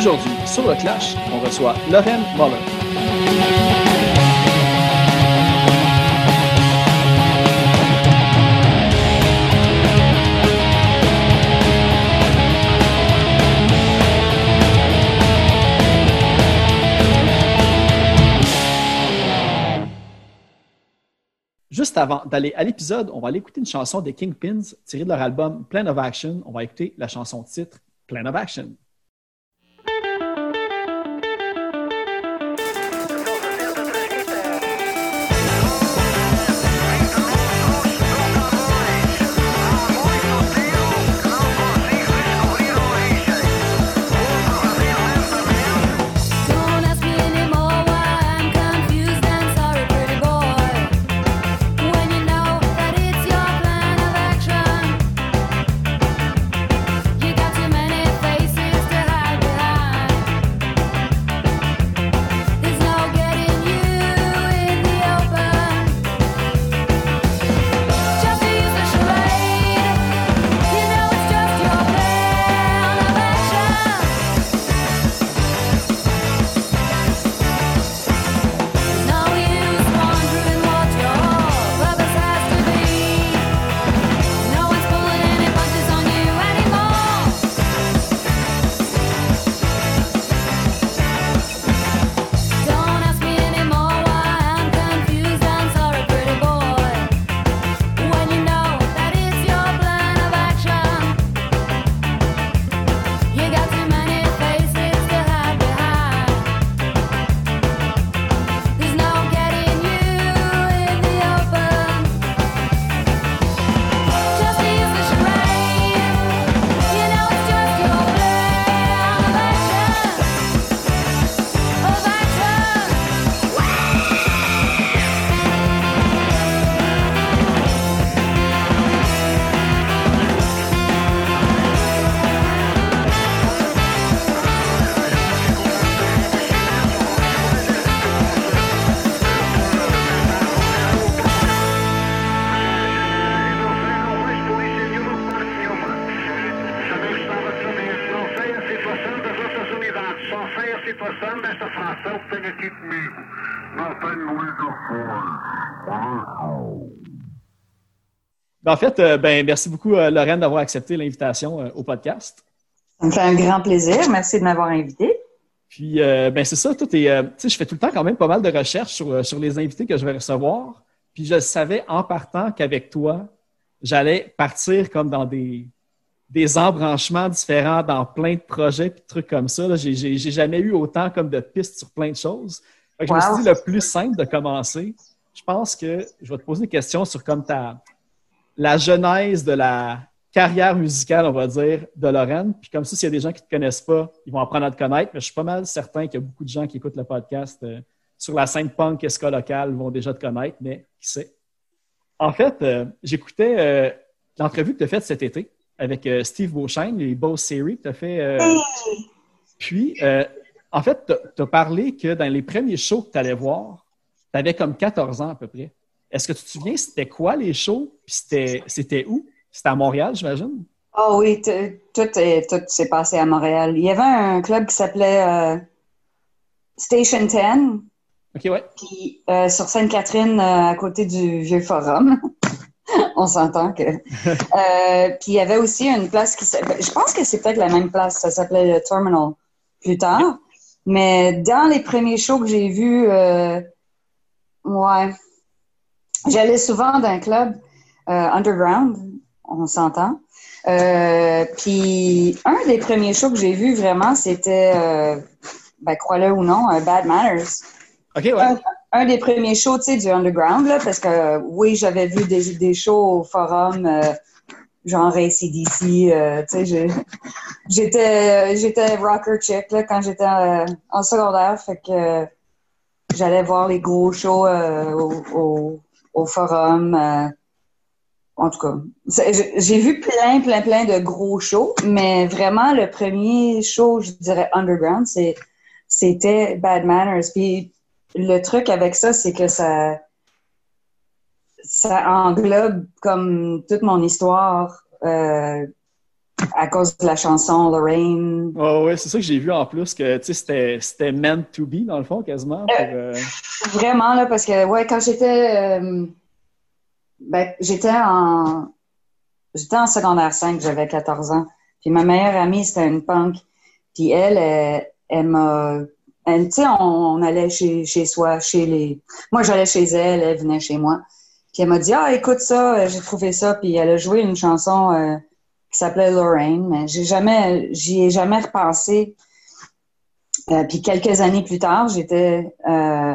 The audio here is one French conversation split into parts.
Aujourd'hui, sur le Clash, on reçoit Lorraine Moller. Juste avant d'aller à l'épisode, on va aller écouter une chanson des Kingpins tirée de leur album Plan of Action. On va écouter la chanson titre Plan of Action. Aqui comigo. Ben, En fait, euh, ben, merci beaucoup, euh, Lorraine, d'avoir accepté l'invitation euh, au podcast. Ça me fait un grand plaisir. Merci de m'avoir invité. Puis, ben, c'est ça, tout est. tu sais, je fais tout le temps quand même pas mal de recherches sur, sur les invités que je vais recevoir. Puis, je savais en partant qu'avec toi, j'allais partir comme dans des, des embranchements différents dans plein de projets puis de trucs comme ça. là. J'ai jamais eu autant comme de pistes sur plein de choses. Fait que je me suis dit, le plus simple de commencer, je pense que je vais te poser des questions sur comme ta, la genèse de la carrière musicale, on va dire, de Lorraine. Puis comme ça, s'il y a des gens qui ne te connaissent pas, ils vont apprendre à te connaître. Mais je suis pas mal certain qu'il y a beaucoup de gens qui écoutent le podcast euh, sur la scène punk et ska locale vont déjà te connaître, mais qui sait? En fait, euh, j'écoutais euh, l'entrevue que tu as faite cet été avec euh, Steve Beauchesne, les Beau Series que tu as fait. euh, puis, euh, en fait, tu as parlé que dans les premiers shows que tu allais voir, tu avais comme 14 ans à peu près. Est-ce que tu te souviens, c'était quoi les shows? Puis c'était, où? C'était à Montréal, j'imagine? Oh oui, tout, est- tout s'est passé à Montréal. Il y avait un club qui s'appelait Station 10, OK, ouais. puis sur Sainte-Catherine, à côté du Vieux Forum. On s'entend que. Euh, puis il y avait aussi une place qui s'appelait. Je pense que c'est peut-être la même place. Ça s'appelait le Terminal plus tard. Mais dans les premiers shows que j'ai vus, euh, ouais. J'allais souvent dans un club euh, underground, on s'entend. Puis un des premiers shows que j'ai vus vraiment, c'était, ben, crois-le ou non, Bad Manners OK, ouais. un, un des premiers shows, du underground, là, parce que oui, j'avais vu des, des shows au forum, euh, genre ACDC, euh, j'étais, j'étais rocker chick, là, quand j'étais euh, en secondaire, fait que j'allais voir les gros shows euh, au, au, forum, euh, en tout cas, j'ai- vu plein, plein, plein de gros shows, mais vraiment, le premier show, je dirais underground, c'était Bad Manners. Puis le truc avec ça, c'est que ça, ça englobe comme toute mon histoire euh, à cause de la chanson Lorraine. Oh, ouais, c'est ça que j'ai vu en plus, que c'était, meant to be, dans le fond, quasiment. Pour, euh, Vraiment, là, parce que, ouais, quand j'étais, euh, ben, j'étais en, j'étais en secondaire 5, j'avais 14 ans. Puis ma meilleure amie, c'était une punk. Puis elle, elle, elle m'a, sais, on, allait chez, soi, chez les, moi, j'allais chez elle, elle venait chez moi. Puis elle m'a dit, ah, écoute ça, euh, j'ai trouvé ça. Puis elle a joué une chanson, euh, qui s'appelait Lorraine, mais j'ai jamais, j'y ai jamais repensé. Euh, puis quelques années plus tard, j'étais, euh,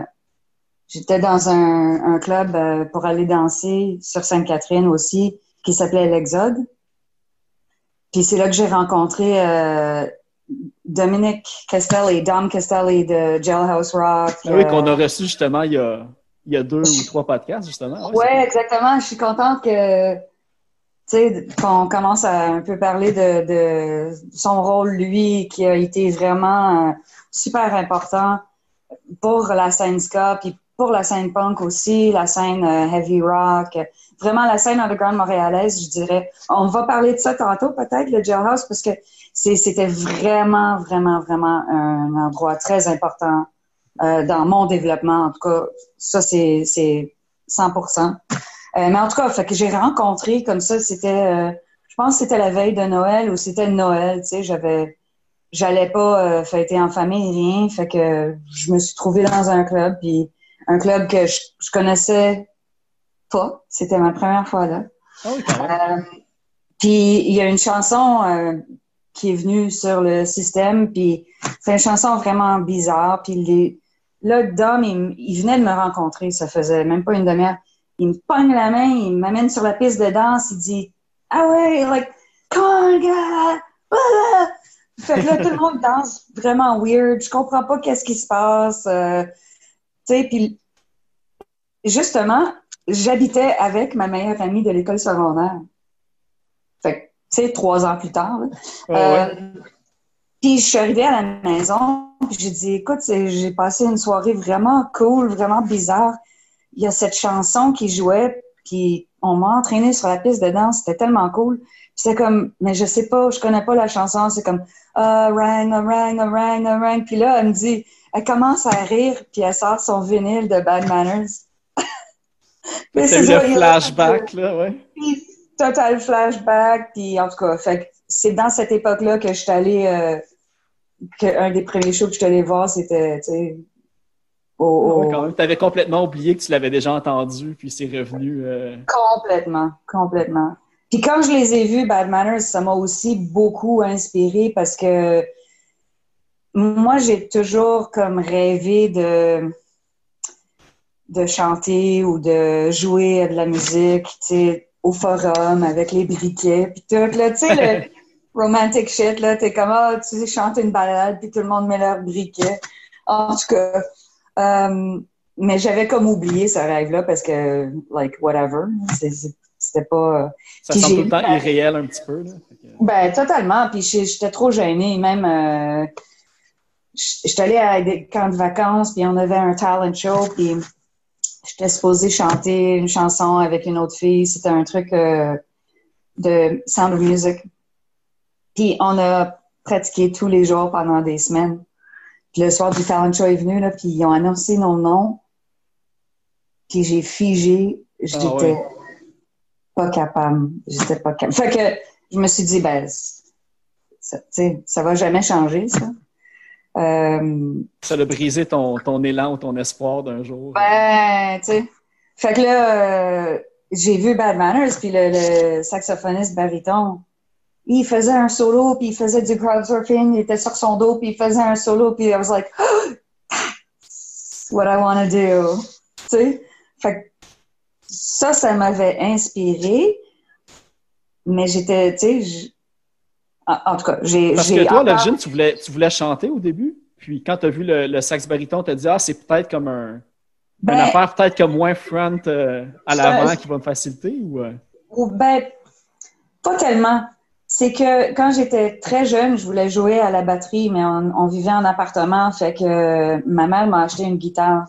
dans un, club euh, pour aller danser sur Sainte-Catherine aussi, qui s'appelait l'Exode. Puis c'est là que j'ai rencontré Dominic Castelli, Dom Castelli de Jailhouse Rock. Ah oui, euh, qu'on a reçu justement il y a, il y a deux ou trois podcasts, justement. Ouais, exactement. Je suis contente que, qu'on commence à un peu parler de, de son rôle, lui, qui a été vraiment euh, super important pour la scène ska, puis pour la scène punk aussi, la scène euh, heavy rock, vraiment la scène underground montréalaise, je dirais. On va parler de ça tantôt, peut-être, le Jailhouse, parce que c'était vraiment, vraiment, vraiment un endroit très important euh, dans mon développement. En tout cas, ça, c'est c'est 100 Euh, Mais en tout cas, j'ai rencontré comme ça, c'était, euh, je pense que c'était la veille de Noël ou c'était Noël, tu sais, j'avais, j'allais pas euh, fêter en famille, rien, fait que je me suis trouvée dans un club, puis un club que je connaissais pas, c'était ma première fois là. Ah oui. Euh, puis il y a une chanson euh, qui est venue sur le système, puis c'est une chanson vraiment bizarre. Puis les, là, Dom, il, venait de me rencontrer, ça faisait même pas une demi-heure. Il me pogne la main, il m'amène sur la piste de danse, il dit Ah ouais, like, come on, gars! Ah! Fait que là, tout le monde danse vraiment weird. Je comprends pas qu'est-ce qui se passe. euh, tu sais, puis justement, j'habitais avec ma meilleure amie de l'école secondaire. Fait que, tu sais, trois ans plus tard. Euh, puis je suis arrivée à la maison, puis j'ai dit, écoute, j'ai passé une soirée vraiment cool, vraiment bizarre. Il y a cette chanson qui jouait, puis on m'a entraîné sur la piste de danse, c'était tellement cool. Puis c'est comme, mais je sais pas, je connais pas la chanson, c'est comme, ah, rang, ah, rang, ah, rang, ah, rang. Puis là, elle me dit, elle commence à rire, puis elle sort son vinyle de Bad Manners. Mais ça, le flashback, là, ouais. puis, total flashback, puis en tout cas, fait c'est dans cette époque-là que je suis allée, euh, que un des premiers shows que je suis allée voir, c'était, tu sais, au, au- Ouais, quand même. T'avais complètement oublié que tu l'avais déjà entendu, puis c'est revenu. euh, complètement, complètement. Puis quand je les ai vus, Bad Manners, ça m'a aussi beaucoup inspiré parce que moi, j'ai toujours comme rêvé de de chanter ou de jouer de la musique, tu sais, au forum avec les briquets puis tout là, tu sais le romantic shit là, t'es comme ah, tu sais chanter une balade puis tout le monde met leur briquet. En tout cas, euh, mais j'avais comme oublié ce rêve là parce que like whatever, c'était pas Ça Puis semble tout le temps irréel un petit peu, là. Ben, totalement. Puis j'étais trop gênée. Même, euh, j'étais allée à des camps de vacances, puis on avait un talent show, puis j'étais supposée chanter une chanson avec une autre fille. C'était un truc euh, de Sound of Music. Puis on a pratiqué tous les jours pendant des semaines. Puis le soir du talent show est venu, là, puis ils ont annoncé nos noms. Puis j'ai figé. J'étais Ah ouais. pas capable. J'étais pas capable. Fait que je me suis dit, ben, ça, tu sais, ça va jamais changer, ça. Euh, Ça a brisé ton, ton élan ou ton espoir d'un jour. ben, tu sais. Fait que là, euh, j'ai vu Bad Manners, puis le, le saxophoniste baryton, il faisait un solo, puis il faisait du crowdsurfing, il était sur son dos, puis il faisait un solo, puis I was like, that's what I want to do. Tu sais? Fait que ça, ça m'avait inspiré, mais j'étais, tu sais, en, en tout cas, j'ai... Parce que toi, à l'origine, tu voulais, tu voulais chanter au début, puis quand tu as vu le, le sax baryton, tu as dit, ah, c'est peut-être comme un, Ben, une affaire peut-être comme moins front euh, à l'avant qui va me faciliter ou. euh? Ou ben, pas tellement. C'est que quand j'étais très jeune, je voulais jouer à la batterie, mais on, on vivait en appartement, fait que euh, ma mère m'a acheté une guitare.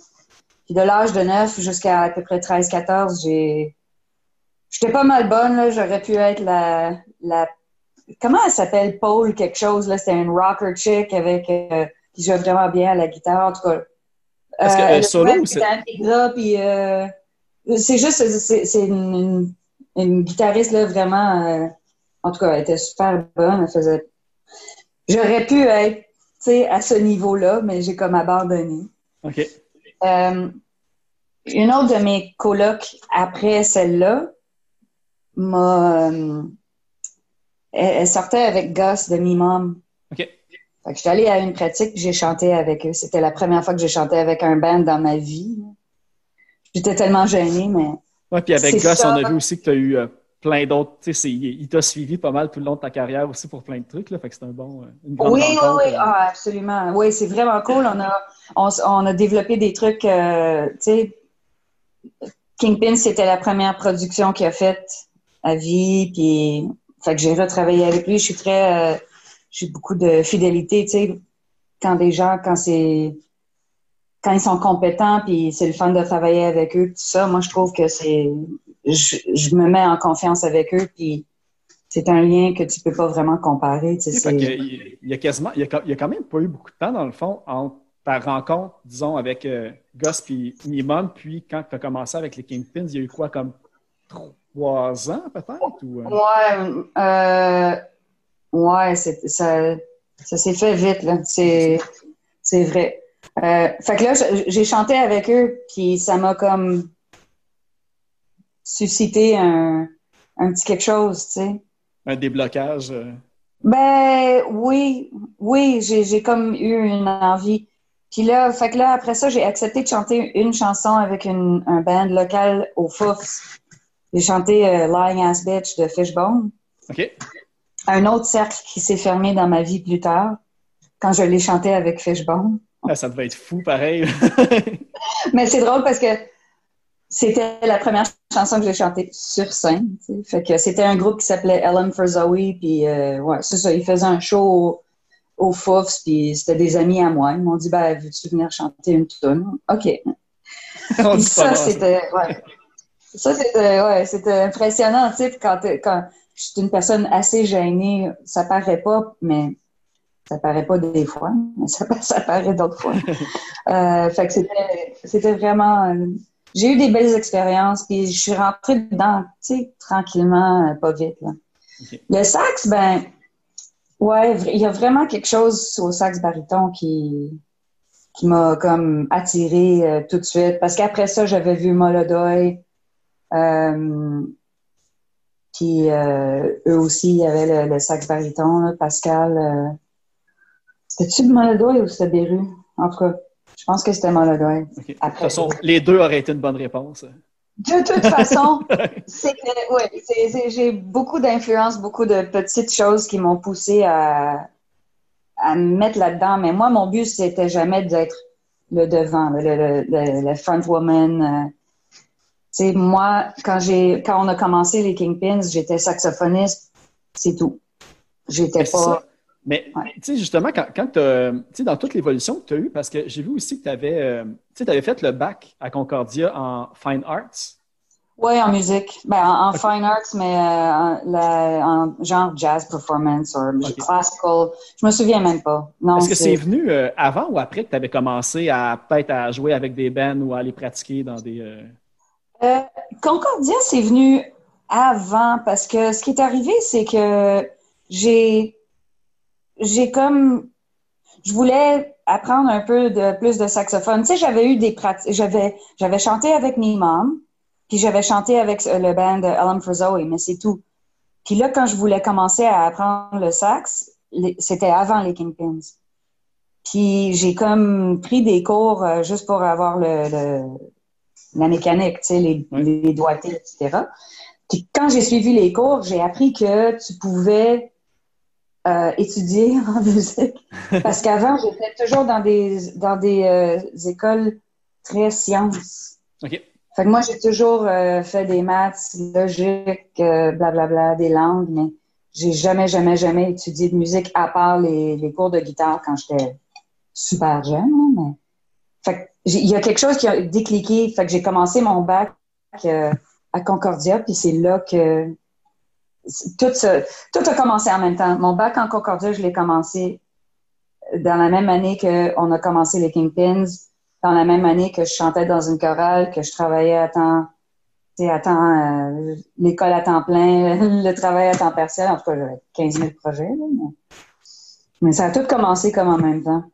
Puis de l'âge de 9 jusqu'à à peu près 13-14, j'ai... J'étais pas mal bonne, là. J'aurais pu être la, la comment elle s'appelle? Paul quelque chose, là. C'était une rocker chick avec, euh, qui joue vraiment bien à la guitare, en tout cas. Est-ce euh, elle solo ou c'est- puis euh, c'est juste, c'est- une, une, une guitariste, là, vraiment, euh, en tout cas, elle était super bonne, elle faisait... J'aurais pu être, à ce niveau-là, mais j'ai comme abandonné. OK. Euh, une autre de mes colocs après celle-là m'a. Elle, sortait avec Gus de Mi-Mom. OK. Fait que j'étais allée à une pratique, j'ai chanté avec eux. C'était la première fois que j'ai chanté avec un band dans ma vie. J'étais tellement gênée, mais Ouais, puis avec Gus, ça. on a vu aussi que tu as eu euh, plein d'autres. Il t'a suivi pas mal tout le long de ta carrière aussi pour plein de trucs. Là, fait que c'est un bon, euh, une Oui, oui, oui, euh. ah, absolument. Oui, c'est vraiment cool. On a, on, a développé des trucs, tu sais, Kingpin, c'était la première production qu'il a faite à vie, puis, fait que j'ai retravaillé avec lui. Je suis très, euh, j'ai beaucoup de fidélité, tu sais, quand des gens, quand c'est, quand ils sont compétents, puis c'est le fun de travailler avec eux, tout ça, moi, je trouve que c'est, je, je me mets en confiance avec eux, puis c'est un lien que tu peux pas vraiment comparer, tu sais. Il y a quasiment, il y a, quand- il y a quand même pas eu beaucoup de temps, dans le fond, entre ta rencontre, disons, avec euh, Gus puis Mimum, puis quand tu as commencé avec les Kingpins, il y a eu quoi, comme trois ans peut-être? Ou, euh? Ouais, euh, ouais, ça, ça s'est fait vite, là. C'est, c'est vrai. Euh, fait que là, j'ai chanté avec eux, puis ça m'a comme suscité un, un petit quelque chose, tu sais. un déblocage? euh? Ben oui, oui, j'ai comme eu une envie. Puis là, fait que là, après ça, j'ai accepté de chanter une chanson avec une, un band local au Foufs. J'ai chanté euh, Lying Ass Bitch de Fishbone. OK. Un autre cercle qui s'est fermé dans ma vie plus tard, quand je l'ai chanté avec Fishbone. Ah, ça devait être fou, pareil. Mais c'est drôle parce que c'était la première chanson que j'ai chantée sur scène. Fait que c'était un groupe qui s'appelait Ellen for Zoe, puis euh, ouais, c'est ça, ils faisaient un show au, au Foufs, puis c'était des amis à moi. Ils m'ont dit, ben, veux-tu venir chanter une tune? OK. Ça, c'était, ouais. Ça, c'était, ouais, c'était impressionnant, tu sais, puis quand, t'es- quand je suis une personne assez gênée, ça paraît pas, mais ça paraît pas des fois, mais ça, ça paraît d'autres fois. Euh, fait que c'était, c'était vraiment, euh, j'ai eu des belles expériences, puis je suis rentrée dedans, tu sais, tranquillement, euh, pas vite, là. Le sax, ben, ouais, il y a vraiment quelque chose au sax baryton qui, qui m'a comme attiré euh, tout de suite. Parce qu'après ça, j'avais vu Molodoy. Euh, puis euh, eux aussi, il y avait le, le sax baryton, là, Pascal. euh, C'était-tu Molodoy ou c'était Beru? En tout cas, je pense que c'était Molodoy. De toute façon, les deux auraient été une bonne réponse. De toute façon, ouais, j'ai beaucoup d'influence, beaucoup de petites choses qui m'ont poussé à, à me mettre là-dedans. Mais moi, mon but, c'était jamais d'être le devant, le, le, le, le front woman. Euh. Sais, moi, quand j'ai, quand on a commencé les Kingpins, j'étais saxophoniste, c'est tout. J'étais pas. ça. Mais Ouais. tu sais, justement, quand, quand tu sais, dans toute l'évolution que tu as eue, parce que j'ai vu aussi que tu avais, avais fait le bac à Concordia en Fine Arts. Ouais, en musique. Ben, en, en fine arts, mais euh, en, la- en genre jazz performance ou Ok. classical. Je me souviens même pas. Non, Est-ce que c'est venu euh, avant ou après que tu avais commencé à peut-être à jouer avec des bands ou à aller pratiquer dans des. euh, Euh, Concordia, c'est venu avant parce que ce qui est arrivé, c'est que j'ai j'ai comme je voulais apprendre un peu plus de saxophone. Tu sais, j'avais eu des pratiques, j'avais j'avais chanté avec Mom, puis j'avais chanté avec le band Alan for Zoe, mais c'est tout. Puis là, quand je voulais commencer à apprendre le sax, c'était avant les Kingpins. Puis j'ai comme pris des cours euh, juste pour avoir le- la mécanique, tu sais, les, les doigtés, etc. Puis quand j'ai suivi les cours, j'ai appris que tu pouvais euh, étudier en musique. Parce qu'avant, j'étais toujours dans des dans des euh, écoles très sciences. OK. Fait que moi, j'ai toujours euh, fait des maths, logique, blablabla, des langues, mais j'ai jamais, jamais, jamais étudié de musique à part les, les cours de guitare quand j'étais super jeune. mais... Fait que il y a quelque chose qui a décliqué. Fait que j'ai commencé mon bac euh, à Concordia, puis c'est là que tout, tout a commencé en même temps. Mon bac en Concordia, je l'ai commencé dans la même année qu'on a commencé les Kingpins, dans la même année que je chantais dans une chorale, que je travaillais à temps, à temps, euh, l'école à temps plein, le travail à temps partiel. En tout cas, j'avais 15 000 projets. là, mais ça a tout commencé comme en même temps.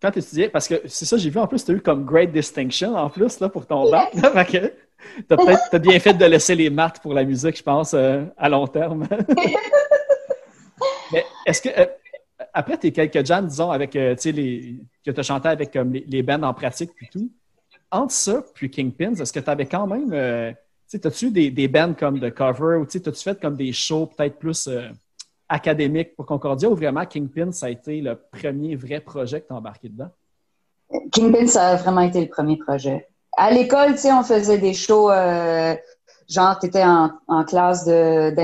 Quand tu étudiais, parce que c'est ça, j'ai vu en plus, tu as eu comme Great Distinction en plus là, pour ton bac. Là, fait que t'as bien fait de laisser les maths pour la musique, je pense, euh, à long terme. Mais est-ce que, euh, après tes quelques jams, disons, avec, euh, tu sais, les, que tu as chanté avec comme, les, les bands en pratique puis tout, entre ça puis Kingpins, est-ce que tu avais quand même, euh, tu sais, as-tu eu des, des bands comme de cover ou tu sais, as-tu fait comme des shows peut-être plus académiques pour Concordia ou vraiment Kingpins, ça a été le premier vrai projet que tu as embarqué dedans? Kingpin, ça a vraiment été le premier projet. À l'école, tu sais, on faisait des shows, euh, genre, tu étais en, en classe de,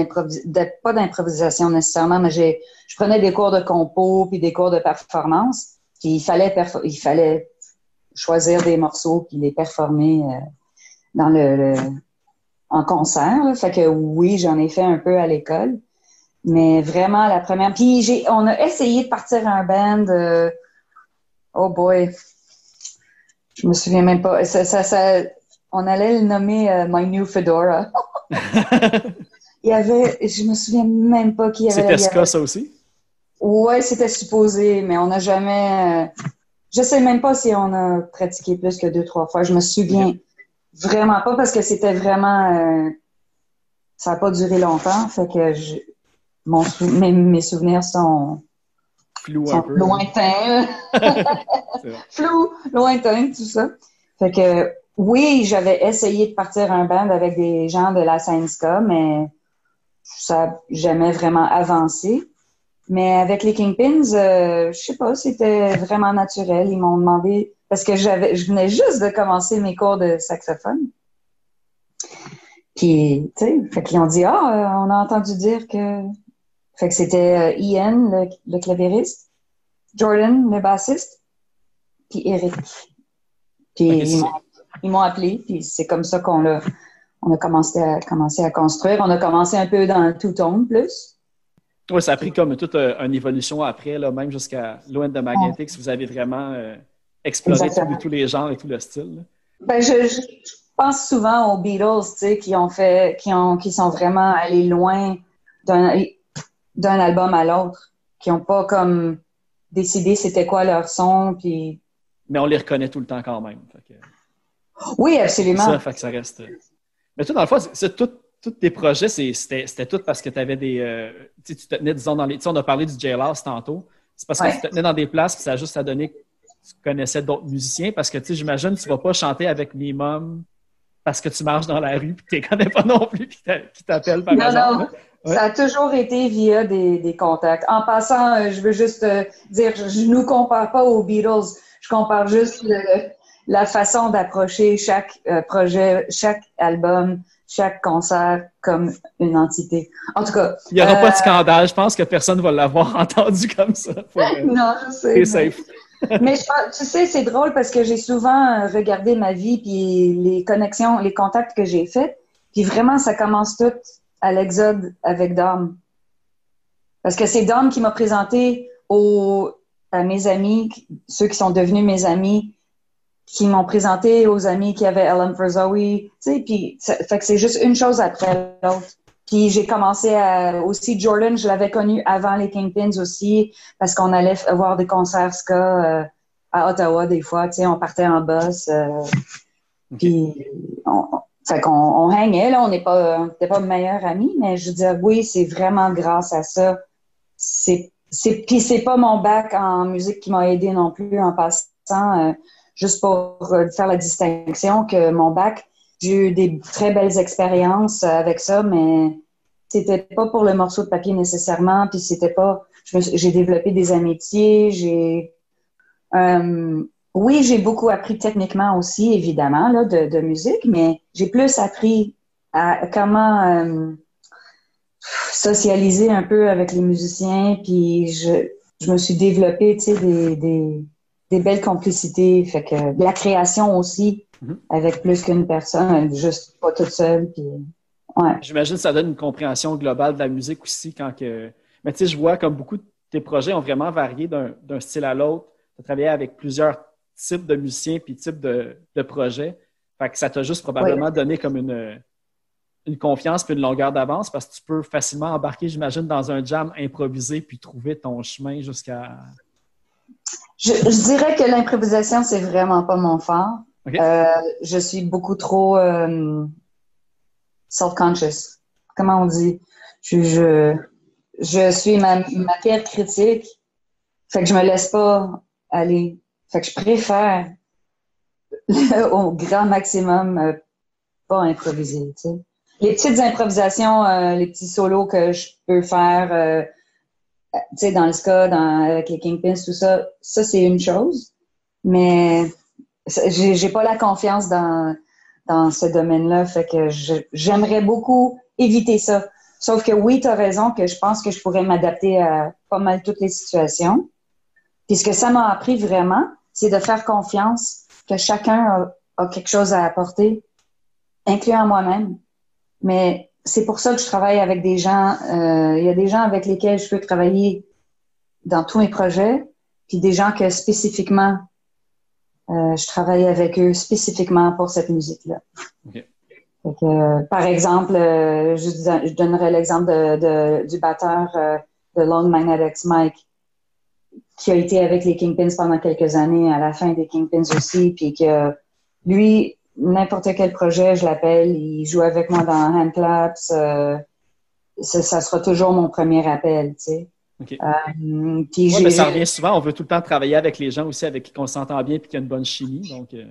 pas d'improvisation nécessairement, mais je prenais des cours de compo puis des cours de performance. Puis il fallait, il fallait choisir des morceaux puis les performer euh, dans le, en concert. Fait que oui, j'en ai fait un peu à l'école. Mais vraiment, la première. Puis j'ai, on a essayé de partir un band. euh, oh boy. Je me souviens même pas. Ça, ça, ça- on allait le nommer euh, My New Fedora. Il y avait, je me souviens même pas qui y avait. C'était ska, ça aussi? Ouais, c'était supposé, mais on n'a jamais. euh, je sais même pas si on a pratiqué plus que deux, trois fois. Je me souviens vraiment pas parce que c'était vraiment. euh, ça n'a pas duré longtemps. Fait que je, mon, sou- mes, mes souvenirs sont, Flou sont peu. lointains. Flou, lointain, tout ça. Fait que oui, j'avais essayé de partir un band avec des gens de la scène ska, mais ça n'a jamais vraiment avancé. Mais avec les Kingpins, euh, je sais pas, c'était vraiment naturel. Ils m'ont demandé parce que j'avais, je venais juste de commencer mes cours de saxophone. Puis, tu sais, fait qu'ils ont dit ah, euh, on a entendu dire que, fait que c'était euh, Ian, le, le clavieriste, Jordan, le bassiste, puis Eric. Puis ils m'ont- appelé, puis c'est comme ça qu'on l'a, on a commencé à, commencé à construire. On a commencé un peu dans le two-tone plus. Oui, ça a pris comme toute euh, une évolution après, là, même jusqu'à Loin de Magnetics. Vous avez vraiment euh, exploré tous, tous les genres et tout le style. là. Ben, je, je pense souvent aux Beatles, tu sais, qui ont fait, qui ont, qui sont vraiment allés loin d'un, d'un album à l'autre, qui ont pas comme décidé c'était quoi leur son, puis Mais on les reconnaît tout le temps quand même. Fait que- oui, absolument. Ça, fait que ça reste. euh. Mais toi, dans le fond, c'est- tout- tous tes projets, c'était tout parce que tu avais des. euh, tu sais, tu te tenais, disons, dans les. Tu sais, on a parlé du jailhouse tantôt. C'est parce que Ouais. tu te tenais dans des places, puis ça a juste à donner que tu connaissais d'autres musiciens. Parce que, tu sais, j'imagine, tu vas pas chanter avec Mimum parce que tu marches dans la rue, puis tu les connais pas non plus, puis qui t'appellent par Non, hasard. non. Ouais. Ça a toujours été via des, des contacts. En passant, euh, je veux juste euh, dire, je ne nous compare pas aux Beatles. Je compare juste le- la façon d'approcher chaque euh, projet, chaque album, chaque concert comme une entité. En tout cas. Il n'y aura pas de scandale. Je pense que personne ne va l'avoir entendu comme ça. Non, je sais. Mais- safe. Mais je tu sais, c'est drôle parce que j'ai souvent regardé ma vie puis les connexions, les contacts que j'ai faits. Puis vraiment, ça commence tout à l'exode avec Dom. Parce que c'est Dom qui m'a présenté aux, à mes amis, ceux qui sont devenus mes amis, qui m'ont présenté aux amis qui avaient Ellen for Zoe. Tu sais, puis fait que c'est juste une chose après l'autre. Puis j'ai commencé à aussi Jordan, je l'avais connu avant les Kingpins aussi parce qu'on allait voir des concerts ska euh, à Ottawa des fois, tu sais, on partait en bus. euh, Puis on, fait qu'on on hangait là, on n'est pas, on n'était pas meilleurs amis, mais je veux dire oui, c'est vraiment grâce à ça. C'est c'est puis c'est pas mon bac en musique qui m'a aidé non plus en passant, euh, juste pour euh, faire la distinction que mon bac, j'ai eu des très belles expériences avec ça, mais c'était pas pour le morceau de papier nécessairement, puis c'était pas j'ai développé des amitiés, j'ai euh, oui, j'ai beaucoup appris techniquement aussi, évidemment, là, de, de musique, mais j'ai plus appris à comment euh, socialiser un peu avec les musiciens, puis je, je me suis développée, tu sais, des, des, des belles complicités, fait que de la création aussi, Mhm. avec plus qu'une personne, juste pas toute seule, puis Ouais. J'imagine que ça donne une compréhension globale de la musique aussi quand que. Mais tu sais, je vois comme beaucoup de tes projets ont vraiment varié d'un d'un style à l'autre. Tu as travaillé avec plusieurs types de musiciens puis types de, de projets. Fait que ça t'a juste probablement donné comme une, une confiance puis une longueur d'avance parce que tu peux facilement embarquer, j'imagine, dans un jam improvisé puis trouver ton chemin jusqu'à. Je, je dirais que l'improvisation, c'est vraiment pas mon fort. Euh, je suis beaucoup trop euh, self-conscious. Comment on dit? Je, je, je suis ma, ma pire critique. Fait que je me laisse pas aller. Fait que je préfère au grand maximum euh, pas improviser. Les petites improvisations, euh, les petits solos que je peux faire, euh, tu sais, dans le ska, dans, avec les Kingpins, tout ça, ça c'est une chose. Mais j'ai pas la confiance dans, dans ce domaine-là. Fait que j'aimerais beaucoup éviter ça. Sauf que oui, tu as raison que je pense que je pourrais m'adapter à pas mal toutes les situations. Puis ce que ça m'a appris vraiment, c'est de faire confiance que chacun a, a quelque chose à apporter, incluant moi-même. Mais c'est pour ça que je travaille avec des gens. euh, Il y a des gens avec lesquels je peux travailler dans tous mes projets, puis des gens que spécifiquement, euh, je travaille avec eux spécifiquement pour cette musique-là. Euh, par exemple, euh, je, je donnerais l'exemple de, de- du batteur euh, de Lone Magnetics, Mike, qui a été avec les Kingpins pendant quelques années, à la fin des Kingpins aussi, puis que lui, n'importe quel projet, je l'appelle, il joue avec moi dans Handclaps, euh, ça, sera toujours mon premier appel, tu sais. OK. Euh, puis Ouais, j'ai- mais ça revient souvent. On veut tout le temps travailler avec les gens aussi avec qui on s'entend bien et qui a une bonne chimie. Donc, euh,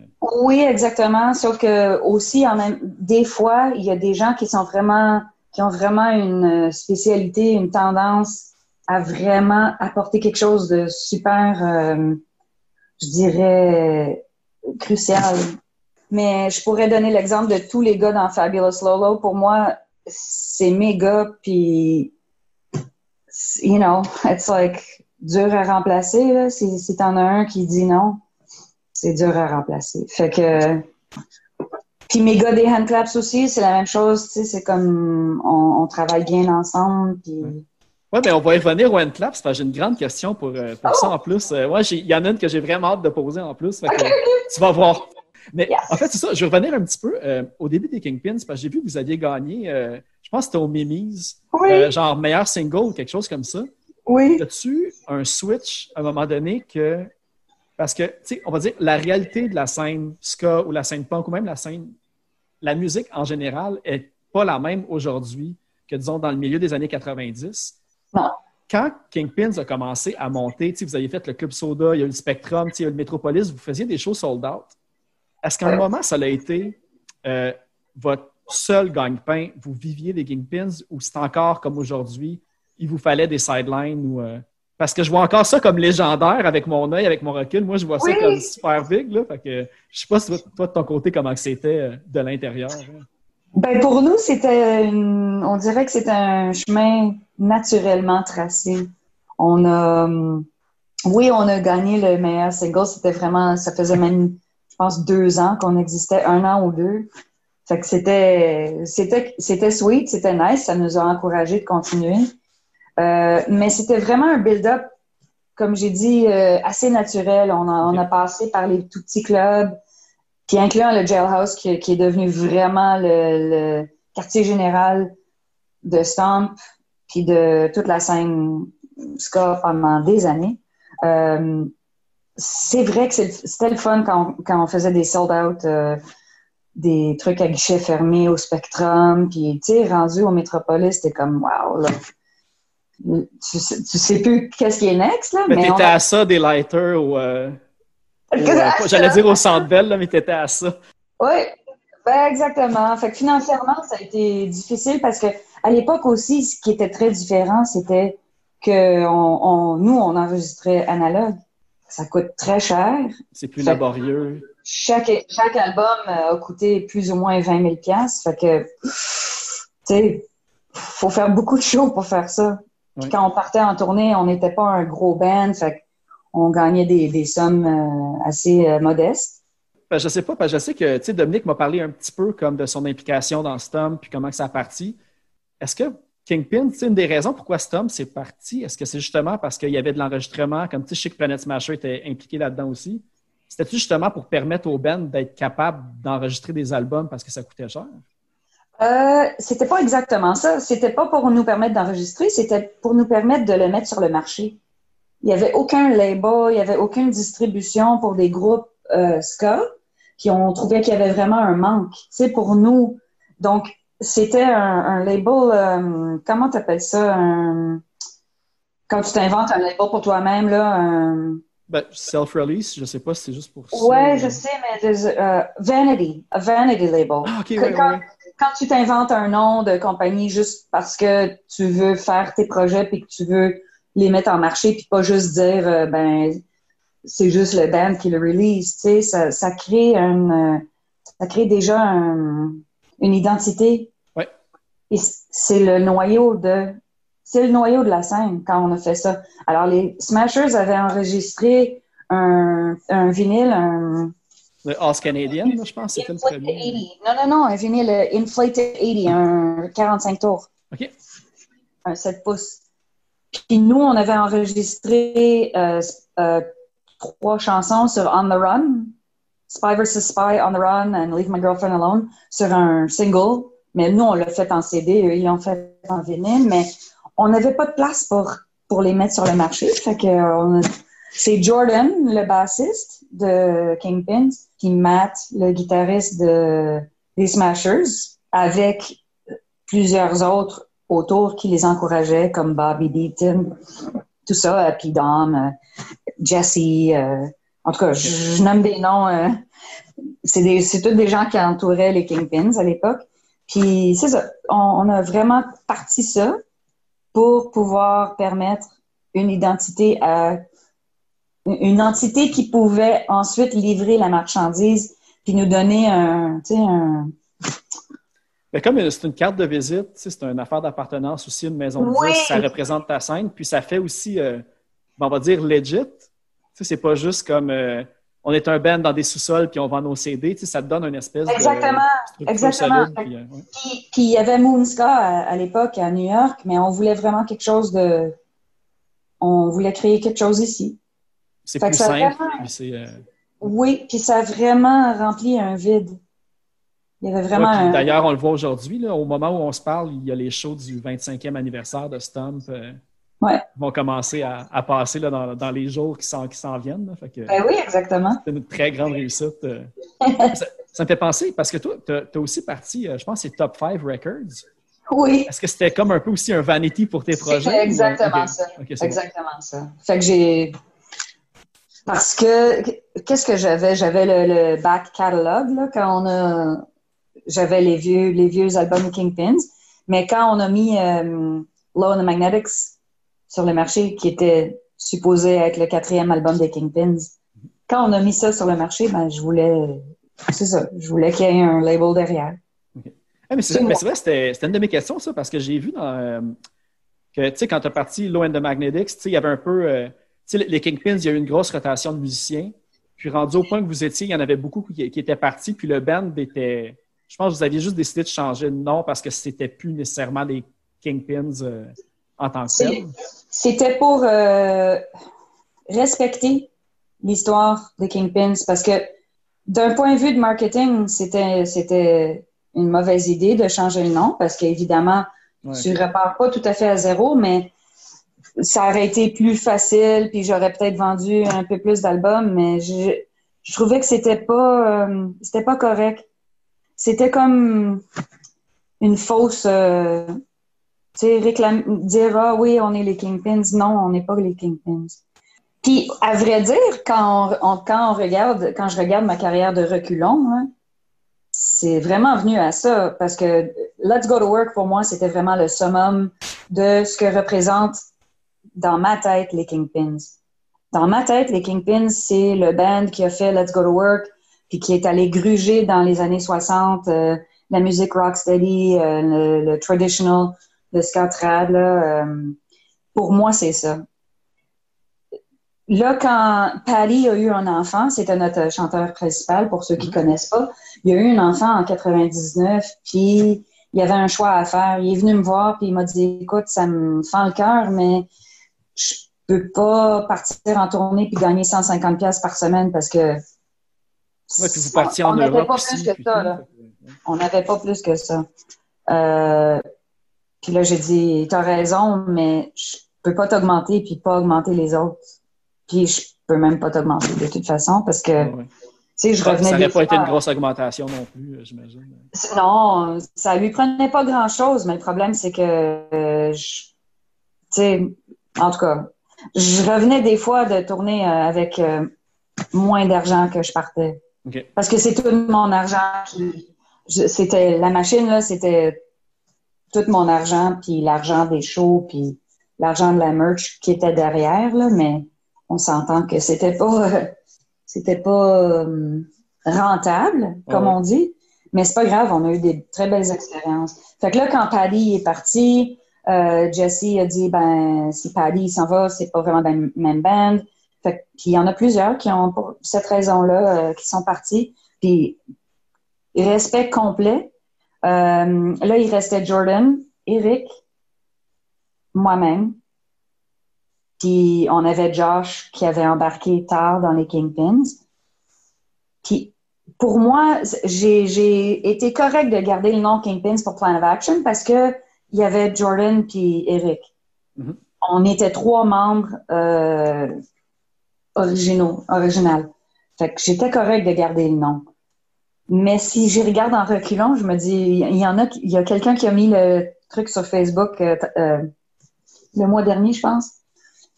Oui, exactement. Sauf que aussi, en même, des fois, il y a des gens qui sont vraiment, qui ont vraiment une spécialité, une tendance à vraiment apporter quelque chose de super, euh, je dirais, crucial. Mais je pourrais donner l'exemple de tous les gars dans Fabulous Lolo. Pour moi, c'est mes gars, puis, you know, it's like dur à remplacer. Si, t'en as un qui dit non, c'est dur à remplacer. Fait que. Puis mes gars des handclaps aussi, c'est la même chose. C'est comme on, on travaille bien ensemble. Puis. Ouais, mais on va y revenir au parce que j'ai une grande question pour, euh, pour ça en plus. Euh, ouais, j'ai- il y en a une que j'ai vraiment hâte de poser en plus. fait que, tu vas voir. Mais Yes. en fait, c'est ça. Je vais revenir un petit peu euh, au début des Kingpins, parce que j'ai vu que vous aviez gagné, euh, je pense que c'était au Mimis, Oui, euh, genre meilleur single ou quelque chose comme ça. oui. As-tu un switch à un moment donné que. Parce que, tu sais, on va dire, la réalité de la scène ska ou la scène punk ou même la scène. La musique en général est pas la même aujourd'hui que, disons, dans le milieu des années 90. Non. Quand Kingpins a commencé à monter, vous avez fait le Club Soda, il y a eu le Spectrum, il y a eu le Metropolis, vous faisiez des shows sold out. Est-ce qu'à un moment, ça a été euh, votre seul gagne-pain, vous viviez des Kingpins ou c'est encore comme aujourd'hui, il vous fallait des sidelines ou. euh, Parce que je vois encore ça comme légendaire avec mon œil, avec mon recul. Moi, je vois ça comme super big. Là, fait que, je sais pas si toi, de ton côté, comment c'était euh, de l'intérieur. Ben pour nous, c'était une- on dirait que c'était un chemin naturellement tracé. On a hum, oui, on a gagné le meilleur single. C'était vraiment, ça faisait même, je pense, deux ans qu'on existait, un an ou deux. Fait que c'était, c'était, c'était sweet, c'était nice. Ça nous a encouragé de continuer. Euh, mais c'était vraiment un build-up, comme j'ai dit, euh, assez naturel. On a, on a passé par les tout petits clubs, puis incluant le Jailhouse qui, qui est devenu vraiment le, le quartier général de Stomp, puis de toute la scène ska pendant des années. Euh, c'est vrai que c'était le fun quand, on- quand on faisait des sold-out, euh, des trucs à guichet fermé au Spectrum, puis tu sais, rendu au Métropolis, c'était comme wow, là. Tu, sais- tu sais plus qu'est-ce qui est next, là, Mais, mais, t'étais a- à ça des lighters ou. euh, J'allais dire au centre belle, là, mais t'étais à ça. Oui, ben exactement. Fait que financièrement, ça a été difficile parce que à l'époque aussi, ce qui était très différent, c'était que on, on- nous, on enregistrait analogue. Ça coûte très cher. C'est plus Fait- laborieux. Chaque, chaque album a coûté plus ou moins 20 000 piastres. Fait que, tu sais, faut faire beaucoup de shows pour faire ça. Puis quand on partait en tournée, on n'était pas un gros band. Fait on gagnait des, des sommes euh, assez euh, modestes. Que je sais pas, parce que je sais que Dominique m'a parlé un petit peu comme de son implication dans Stomp puis comment ça a parti. Est-ce que Kingpin, c'est une des raisons pourquoi Stomp c'est parti? Est-ce que c'est justement parce qu'il y avait de l'enregistrement, comme tu sais, je sais que Planet Smasher était impliqué là-dedans aussi? C'était-tu justement pour permettre aux bands d'être capables d'enregistrer des albums parce que ça coûtait cher? Euh, c'était pas exactement ça. C'était pas pour nous permettre d'enregistrer, c'était pour nous permettre de le mettre sur le marché. Il y avait aucun label, il y avait aucune distribution pour des groupes euh, ska qui ont trouvé qu'il y avait vraiment un manque. C'est pour nous. Donc c'était un, un label. euh, comment t'appelles ça un- Quand tu t'inventes un label pour toi-même là. un- Ben, self-release, je sais pas si c'est juste pour ça. Ouais, je sais, mais euh, vanity, a vanity label. Ah, ok, Que ouais, quand, ouais. quand tu t'inventes un nom de compagnie juste parce que tu veux faire tes projets puis que tu veux les mettre en marché puis pas juste dire euh, ben c'est juste le band qui le release, tu sais, ça, ça crée un, euh, ça crée déjà un- une identité. Ouais. Et c'est le noyau de, c'est le noyau de la scène quand on a fait ça. Alors les Smashers avaient enregistré un, un vinyle, un Le House Canadian, je pense, c'était le Inflated premier. 80. Non, non, non, un vinyle euh, Inflated 80, un 45 tours, OK. un 7 pouces. Puis nous, on avait enregistré euh, euh, trois chansons sur On the Run, Spy vs. Spy, On the Run, and Leave My Girlfriend Alone, sur un single. Mais nous, on l'a fait en CD, eux, ils l'ont fait en vinyle, mais on n'avait pas de place pour, pour les mettre sur le marché. Fait que on a- c'est Jordan, le bassiste de Kingpins, puis Matt, le guitariste de, des Smashers, avec plusieurs autres autour qui les encourageaient, comme Bobby Deaton, tout ça, euh, puis Dom, euh, Jesse, euh, en tout cas, je, nomme des noms. euh, c'est c'est tous des gens qui entouraient les Kingpins à l'époque. Puis c'est ça, on, a vraiment parti ça pour pouvoir permettre une identité à une entité qui pouvait ensuite livrer la marchandise puis nous donner un, un, Ben, comme c'est une carte de visite, c'est une affaire d'appartenance aussi, une maison de Oui. disques, ça représente ta scène, puis ça fait aussi, euh, ben, on va dire, legit. C'est pas juste comme euh, on est un band dans des sous-sols puis on vend nos CD, ça te donne une espèce Exactement, de exactement. solide. puis, euh, ouais. Puis, puis il y avait Moonska à, à l'époque à New York, mais on voulait vraiment quelque chose de. On voulait créer quelque chose ici. C'est plus simple, vraiment- puis c'est... euh, Oui, puis ça a vraiment rempli un vide. Il y avait vraiment Ouais. D'ailleurs, on le voit aujourd'hui, au moment où on se parle, il y a les shows du 25e anniversaire de Stump euh, Ouais. vont commencer à, à passer là, dans, dans les jours qui s'en qui s'en viennent. là. Fait que Ben oui, exactement. c'est une très grande réussite. euh. ça, ça me fait penser, parce que toi, tu as, aussi parti, euh, je pense, c'est Top 5 Records. Oui, Est-ce que c'était comme un peu aussi un vanity pour tes projets? C'était exactement ça. Bon. Exactement ça. Fait que j'ai. Parce que, qu'est-ce que j'avais? J'avais le, le back catalogue, là, quand on a. J'avais les vieux, les vieux albums Kingpins. Mais quand on a mis euh, Low on the Magnetics sur le marché, qui était supposé être le quatrième album des Kingpins, quand on a mis ça sur le marché, ben, je voulais. C'est ça. Je voulais qu'il y ait un label derrière. Ah, mais c'est vrai, c'était c'était une de mes questions, ça, parce que j'ai vu dans, euh, que, tu sais, quand tu as parti Low and the Magnetics, tu sais, il y avait un peu. euh, tu sais, les Kingpins, il y a eu une grosse rotation de musiciens. Puis rendu au point que vous étiez, il y en avait beaucoup qui, qui étaient partis, puis le band était. Je pense que vous aviez juste décidé de changer de nom parce que c'était plus nécessairement des Kingpins euh, en tant que tel. C'était pour euh, respecter l'histoire des Kingpins parce que d'un point de vue de marketing, c'était une mauvaise idée de changer le nom parce qu'évidemment, Ouais. tu repars pas tout à fait à zéro, mais ça aurait été plus facile, puis j'aurais peut-être vendu un peu plus d'albums, mais je, je trouvais que c'était pas euh, c'était pas correct. C'était comme une fausse euh, tu sais, réclame, dire ah oui, on est les Kingpins. Non, on n'est pas les Kingpins. Puis, à vrai dire, quand on, quand on regarde, quand je regarde ma carrière de reculon, hein, c'est vraiment venu à ça parce que Let's Go to Work pour moi, c'était vraiment le summum de ce que représente dans ma tête les Kingpins. Dans ma tête, les Kingpins, c'est le band qui a fait Let's Go to Work puis qui est allé gruger dans les années 60 euh, la musique rocksteady, euh, le, le traditional, le ska trad. Là, euh, pour moi, c'est ça. là, quand Patty a eu un enfant, c'était notre chanteur principal, pour ceux qui Mhm. connaissent pas. Il a eu un enfant en 99, puis il y avait un choix à faire. Il est venu me voir, puis il m'a dit, écoute, ça me fend le cœur, mais je peux pas partir en tournée puis gagner 150 pièces par semaine parce que Ouais, puis vous partiez en on n'avait Europe pas aussi, plus que ça, là. On n'avait pas plus que ça. Euh, puis là, j'ai dit, t'as raison, mais je peux pas t'augmenter puis pas augmenter les autres. Puis je peux même pas t'augmenter de toute façon parce que, Ouais, tu sais, je Ça revenais n'aurait des pas été une grosse augmentation non plus, euh, j'imagine. Non, ça lui prenait pas grand-chose, mais le problème, c'est que, euh, je- tu sais, en tout cas, je revenais des fois de tourner euh, avec euh, moins d'argent que je partais. Parce que c'est tout mon argent qui. C'était la machine, là, c'était tout mon argent, puis l'argent des shows, puis l'argent de la merch qui était derrière, là, mais on s'entend que c'était pas euh, c'était pas euh, rentable, comme Ouais. on dit. Mais c'est pas grave, on a eu des très belles expériences. Fait que là, quand Paddy est parti, euh, Jesse a dit ben si Paddy s'en va, c'est pas vraiment la même band. Fait puis il y en a plusieurs qui ont pour cette raison-là euh, qui sont partis. Puis respect complet. Euh, là, il restait Jordan, Eric, moi-même. Puis on avait Josh qui avait embarqué tard dans les Kingpins. Puis pour moi, j'ai été correct de garder le nom Kingpins pour Plan of Action parce que il y avait Jordan puis Eric. Mhm. On était trois membres euh, originaux, original. Fait que j'étais correct de garder le nom. Mais si je regarde en reculant, je me dis, il y en a, il y a quelqu'un qui a mis le truc sur Facebook euh, euh, le mois dernier, je pense,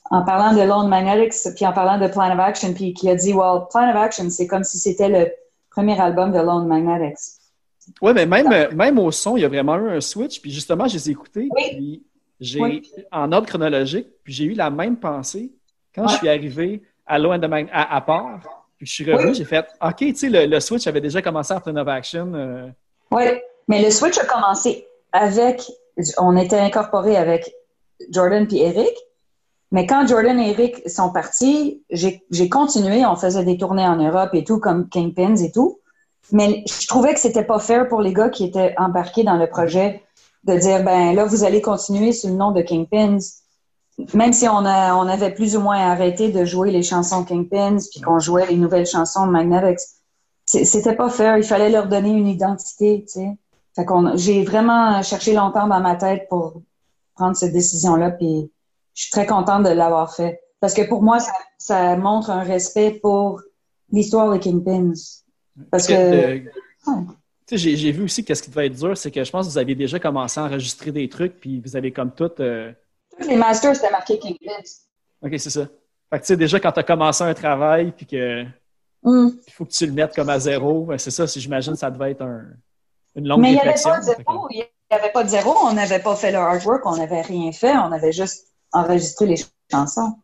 en parlant de Lone Magnetics, puis en parlant de Plan of Action, puis qui a dit, well, Plan of Action, c'est comme si c'était le premier album de Lone Magnetics. Oui, mais même, euh, même au son, il y a vraiment eu un switch. Puis justement, je les ai écoutés. Oui. Puis j'ai, Oui. en ordre chronologique, puis j'ai eu la même pensée quand je suis arrivé à Low and the Mag- à, à part. Puis je suis revenu, Oui. j'ai fait OK, tu sais, le, le switch avait déjà commencé à Plan of Action. euh, Oui, mais le switch a commencé avec, on était incorporés avec Jordan puis Eric, mais quand Jordan et Eric sont partis, j'ai j'ai continué, on faisait des tournées en Europe et tout, comme Kingpins et tout, mais je trouvais que c'était pas fair pour les gars qui étaient embarqués dans le projet de dire, ben là, vous allez continuer sous le nom de Kingpins, même si on, a, on avait plus ou moins arrêté de jouer les chansons Kingpins, puis qu'on jouait les nouvelles chansons de Magnetics, c'était pas fair. Il fallait leur donner une identité, tu sais. Fait qu'on, j'ai vraiment cherché longtemps dans ma tête pour prendre cette décision-là, puis je suis très contente de l'avoir fait. Parce que pour moi, ça, ça montre un respect pour l'histoire des Kingpins. Parce que, euh, ouais. j'ai, vu aussi qu'est-ce qui devait être dur, c'est que je pense que vous aviez déjà commencé à enregistrer des trucs, puis vous avez comme tout. euh, tous les masters, c'était marqué Kingpins. OK, c'est ça. Fait que tu sais, déjà, quand tu as commencé un travail, puis que Hum. il faut que tu le mettes comme à zéro, ben, c'est ça, si j'imagine, ça devait être un- une longue Mais il n'y avait réflexion. pas de zéro. Il n'y avait pas de zéro. On n'avait pas fait le artwork. On n'avait rien fait. On avait juste enregistré les chansons.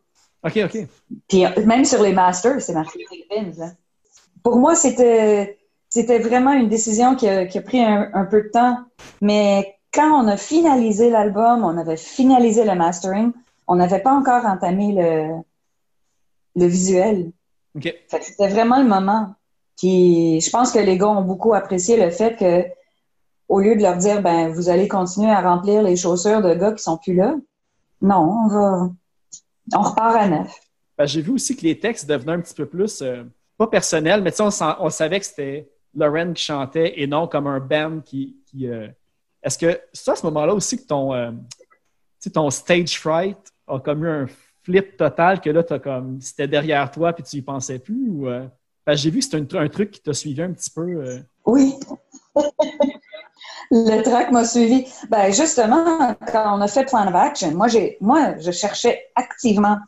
OK, OK. Puis euh, même sur les masters, c'est marqué Kingpins. hein. Pour moi, c'était c'était vraiment une décision qui a, qui a pris un, un peu de temps. Mais quand on a finalisé l'album, on avait finalisé le mastering, on n'avait pas encore entamé le, le visuel. OK. Fait que c'était vraiment le moment. Puis je pense que les gars ont beaucoup apprécié le fait que, au lieu de leur dire, ben, vous allez continuer à remplir les chaussures de gars qui sont plus là, non, on va, on repart à neuf. Ben, j'ai vu aussi que les textes devenaient un petit peu plus, euh, pas personnels, mais tu sais, on, on savait que c'était Lauren qui chantait et non comme un band qui. qui, euh, Est-ce que c'est à ce moment-là aussi que ton, euh, ton stage fright a comme eu un flip total que là, t'as comme c'était derrière toi puis tu y pensais plus? Ou, euh, j'ai vu que c'était un, un truc qui t'a suivi un petit peu. euh, Oui. Le track m'a suivi. Ben, justement, quand on a fait Plan of Action, moi, j'ai, moi, je cherchais activement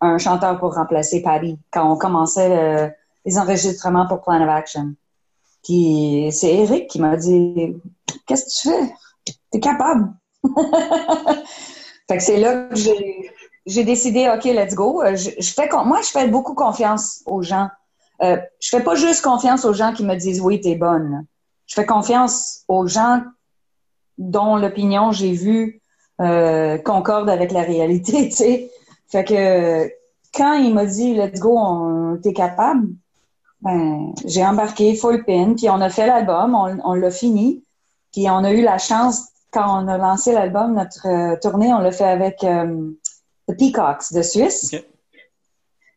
un chanteur pour remplacer Paddy quand on commençait le- les enregistrements pour Plan of Action. Puis c'est Eric qui m'a dit Qu'est-ce que tu fais? T'es capable. fait que c'est là que j'ai, décidé OK, let's go. Euh, Je, fais moi, je fais beaucoup confiance aux gens. Euh, je fais pas juste confiance aux gens qui me disent oui, t'es bonne. Je fais confiance aux gens dont l'opinion j'ai vu euh, concorde avec la réalité, tu. Fait que quand il m'a dit let's go, t'es capable, ben j'ai embarqué full pin, puis on a fait l'album, on, on l'a fini, puis on a eu la chance quand on a lancé l'album, notre euh, tournée, on l'a fait avec euh, The Peacocks de Suisse. OK.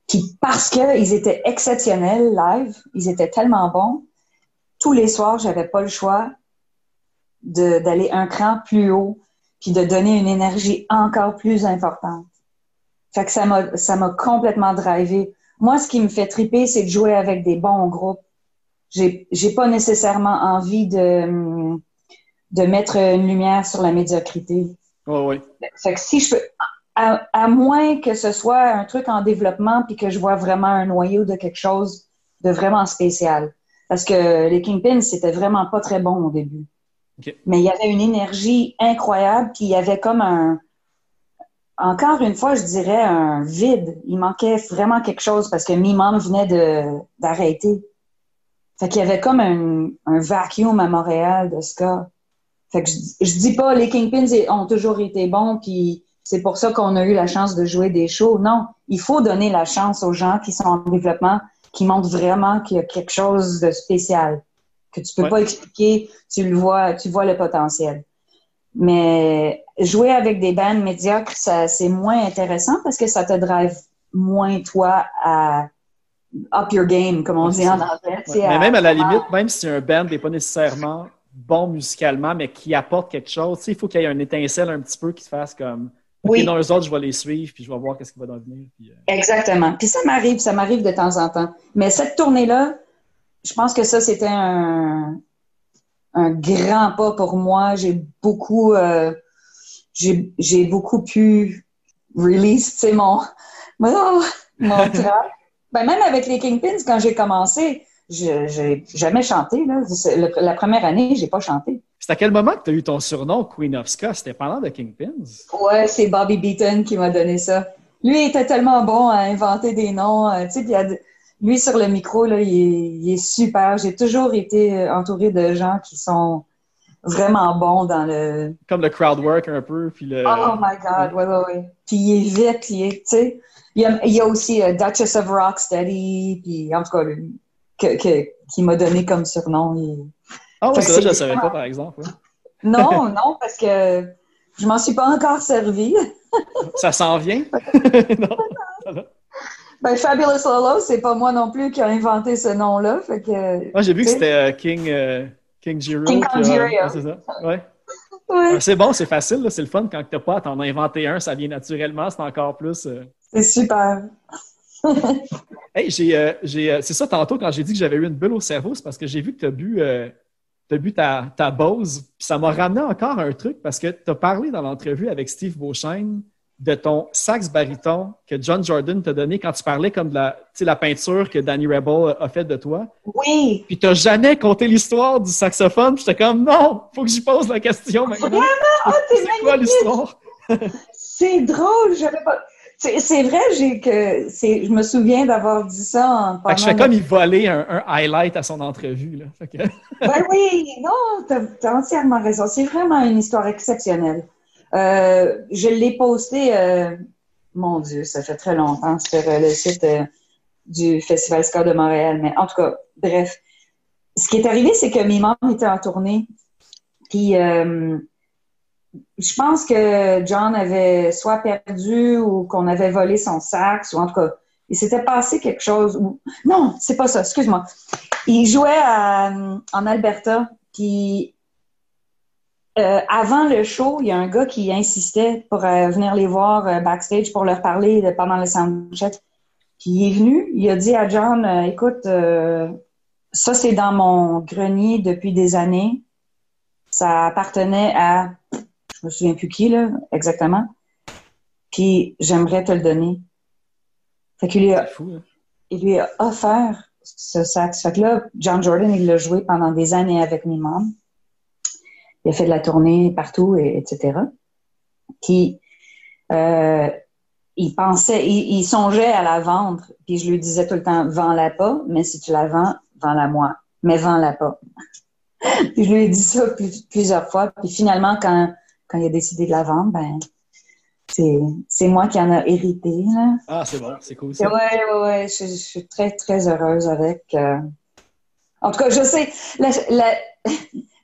Puis parce qu'ils étaient exceptionnels live, ils étaient tellement bons, tous les soirs, j'avais pas le choix de- d'aller un cran plus haut, puis de donner une énergie encore plus importante. Fait que ça m'a ça m'a complètement drivé. Moi, ce qui me fait triper, c'est de jouer avec des bons groupes. J'ai j'ai pas nécessairement envie de de mettre une lumière sur la médiocrité. Oui, oui. Fait que si je peux, à, à moins que ce soit un truc en développement puis que je vois vraiment un noyau de quelque chose de vraiment spécial. Parce que les Kingpins, c'était vraiment pas très bon au début. Mais il y avait une énergie incroyable puis il y avait comme un, encore une fois, je dirais un vide. Il manquait vraiment quelque chose parce que Mimam venait de, d'arrêter. Fait qu'il y avait comme un, un vacuum à Montréal de ce cas. Fait que je, je dis pas les Kingpins ont toujours été bons, puis c'est pour ça qu'on a eu la chance de jouer des shows. Non, il faut donner la chance aux gens qui sont en développement, qui montrent vraiment qu'il y a quelque chose de spécial, que tu peux Ouais. pas expliquer, tu le vois, tu vois le potentiel. Mais jouer avec des bands médiocres, ça c'est moins intéressant parce que ça te drive moins toi à up your game, comme on dit en anglais. Ouais. Mais même à la limite, même si un band n'est pas nécessairement bon musicalement, mais qui apporte quelque chose, tu sais, il faut qu'il y ait une étincelle un petit peu qui se fasse comme Oui. non, eux autres, je vais les suivre, puis je vais voir qu'est-ce qui va devenir. Puis, euh, Exactement. Puis ça m'arrive, ça m'arrive de temps en temps. Mais cette tournée-là, je pense que ça, c'était un, un grand pas pour moi. J'ai beaucoup, euh, j'ai, beaucoup pu release, tu sais, mon, mon, mon. Ben, même avec les Kingpins, quand j'ai commencé, je, j'ai jamais chanté, là. C'est le- la première année, j'ai pas chanté. C'est à quel moment que tu as eu ton surnom Queen of Ska? C'était pendant de Kingpins? Ouais, c'est Bobby Beaton qui m'a donné ça. Lui, il était tellement bon à inventer des noms. euh, tu sais, a lui, sur le micro, là, il, est, il est super. J'ai toujours été entourée de gens qui sont vraiment bons dans le... Comme le crowd work un peu, puis le... Oh my God, ouais, ouais, ouais. Puis il est vite, il est, tu sais... Il y a, il y a aussi euh, Duchess of Rocksteady, puis en tout cas, lui, que, que, qui m'a donné comme surnom. il- Ah oui, vrai, je ne savais pas, par exemple. Non, non, parce que je m'en suis pas encore servi. Ça s'en vient? non. Ben, Fabulous Lolo, c'est pas moi non plus qui a inventé ce nom-là. Fait que. Moi, j'ai vu que c'était euh, King, euh, King Giro. King puis, Kong euh, Giro. c'est ça. Ouais. Ouais, Ah, C'est bon, c'est facile, c'est le fun. Quand tu n'as pas à t'en inventer un, ça vient naturellement, c'est encore plus. euh, c'est super. Hey, j'ai, euh, euh, c'est ça, tantôt, quand j'ai dit que j'avais eu une bulle au cerveau, c'est parce que j'ai vu que tu as bu, t'as bu ta, ta Bose. Puis ça m'a ramené encore un truc parce que tu as parlé dans l'entrevue avec Steve Beauchesne de ton sax baryton que John Jordan t'a donné quand tu parlais comme de la, la peinture que Danny Rebel a fait de toi. Oui, Puis t'as jamais conté l'histoire du saxophone. Puis j'étais comme, non, faut que j'y pose la question maintenant. Vraiment? T'es c'est quoi l'histoire? c'est drôle. j'avais Pas... C'est vrai, j'ai que c'est. Je me souviens d'avoir dit ça en Fait que je fais comme il volait un, un highlight à son entrevue. Là. Que- Ben oui, non, t'as as entièrement raison. C'est vraiment une histoire exceptionnelle. Euh, je l'ai posté, euh, mon Dieu, ça fait très longtemps sur euh, le site du Festival Ska de Montréal. Mais en tout cas, bref. Ce qui est arrivé, c'est que mes membres étaient en tournée. Puis, je pense que John avait soit perdu ou qu'on avait volé son sax, ou en tout cas, il s'était passé quelque chose. Ou... Non, c'est pas ça, excuse-moi. Il jouait à, en Alberta, puis euh, avant le show, il y a un gars qui insistait pour euh, venir les voir euh, backstage pour leur parler de- pendant le soundcheck. Puis il est venu, il a dit à John, euh, écoute, euh, ça c'est dans mon grenier depuis des années. Ça appartenait à, je me souviens plus qui là, exactement. Puis j'aimerais te le donner. Fait qu'il lui a fou. hein. il lui a offert ce sax. Fait que là, John Jordan, il l'a joué pendant des années avec mes membres. Il a fait de la tournée partout, et, etc. Puis, euh, il pensait, il, il songeait à la vendre. Puis je lui disais tout le temps, vends-la pas, mais si tu la vends, vends-la moi. Mais vends-la pas. puis je lui ai dit ça plus- plusieurs fois. Puis finalement, quand, quand il a décidé de la vendre, ben, c'est moi qui en a hérité. Là. Ah, c'est bon, c'est cool Ouais, ça. ouais, ouais, je, je suis très, très heureuse avec. euh. En tout cas, je sais, la- la-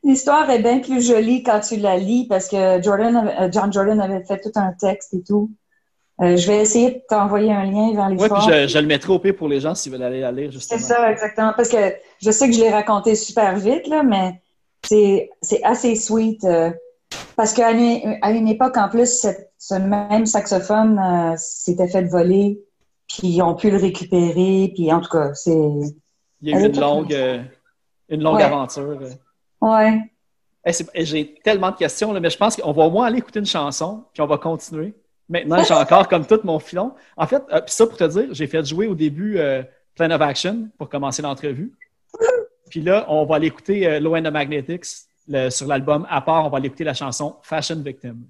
l'histoire est bien plus jolie quand tu la lis parce que Jordan, avait- euh, John Jordan avait fait tout un texte et tout. Euh, je vais essayer de t'envoyer un lien vers l'histoire. puis je, je le mettrai au pire pour les gens s'ils veulent aller la lire, C'est justement. ça, exactement. Parce que je sais que je l'ai raconté super vite, là, mais c'est c'est assez sweet. euh, parce qu'à une, à une époque, en plus, cette- ce même saxophone euh, s'était fait voler, puis ils ont pu le récupérer, puis en tout cas, c'est... Il y a eu une longue, une longue Ouais. aventure. Ouais. C'est- hey, J'ai tellement de questions, là, mais je pense qu'on va au moins aller écouter une chanson, puis on va continuer. Maintenant, j'ai encore comme tout mon filon. En fait, euh, puis ça pour te dire, j'ai fait jouer au début euh, Plan of Action pour commencer l'entrevue. Puis là, on va aller écouter euh, Low End of Magnetics le- sur l'album. À part, on va aller écouter la chanson Fashion Victim.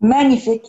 Magnifique.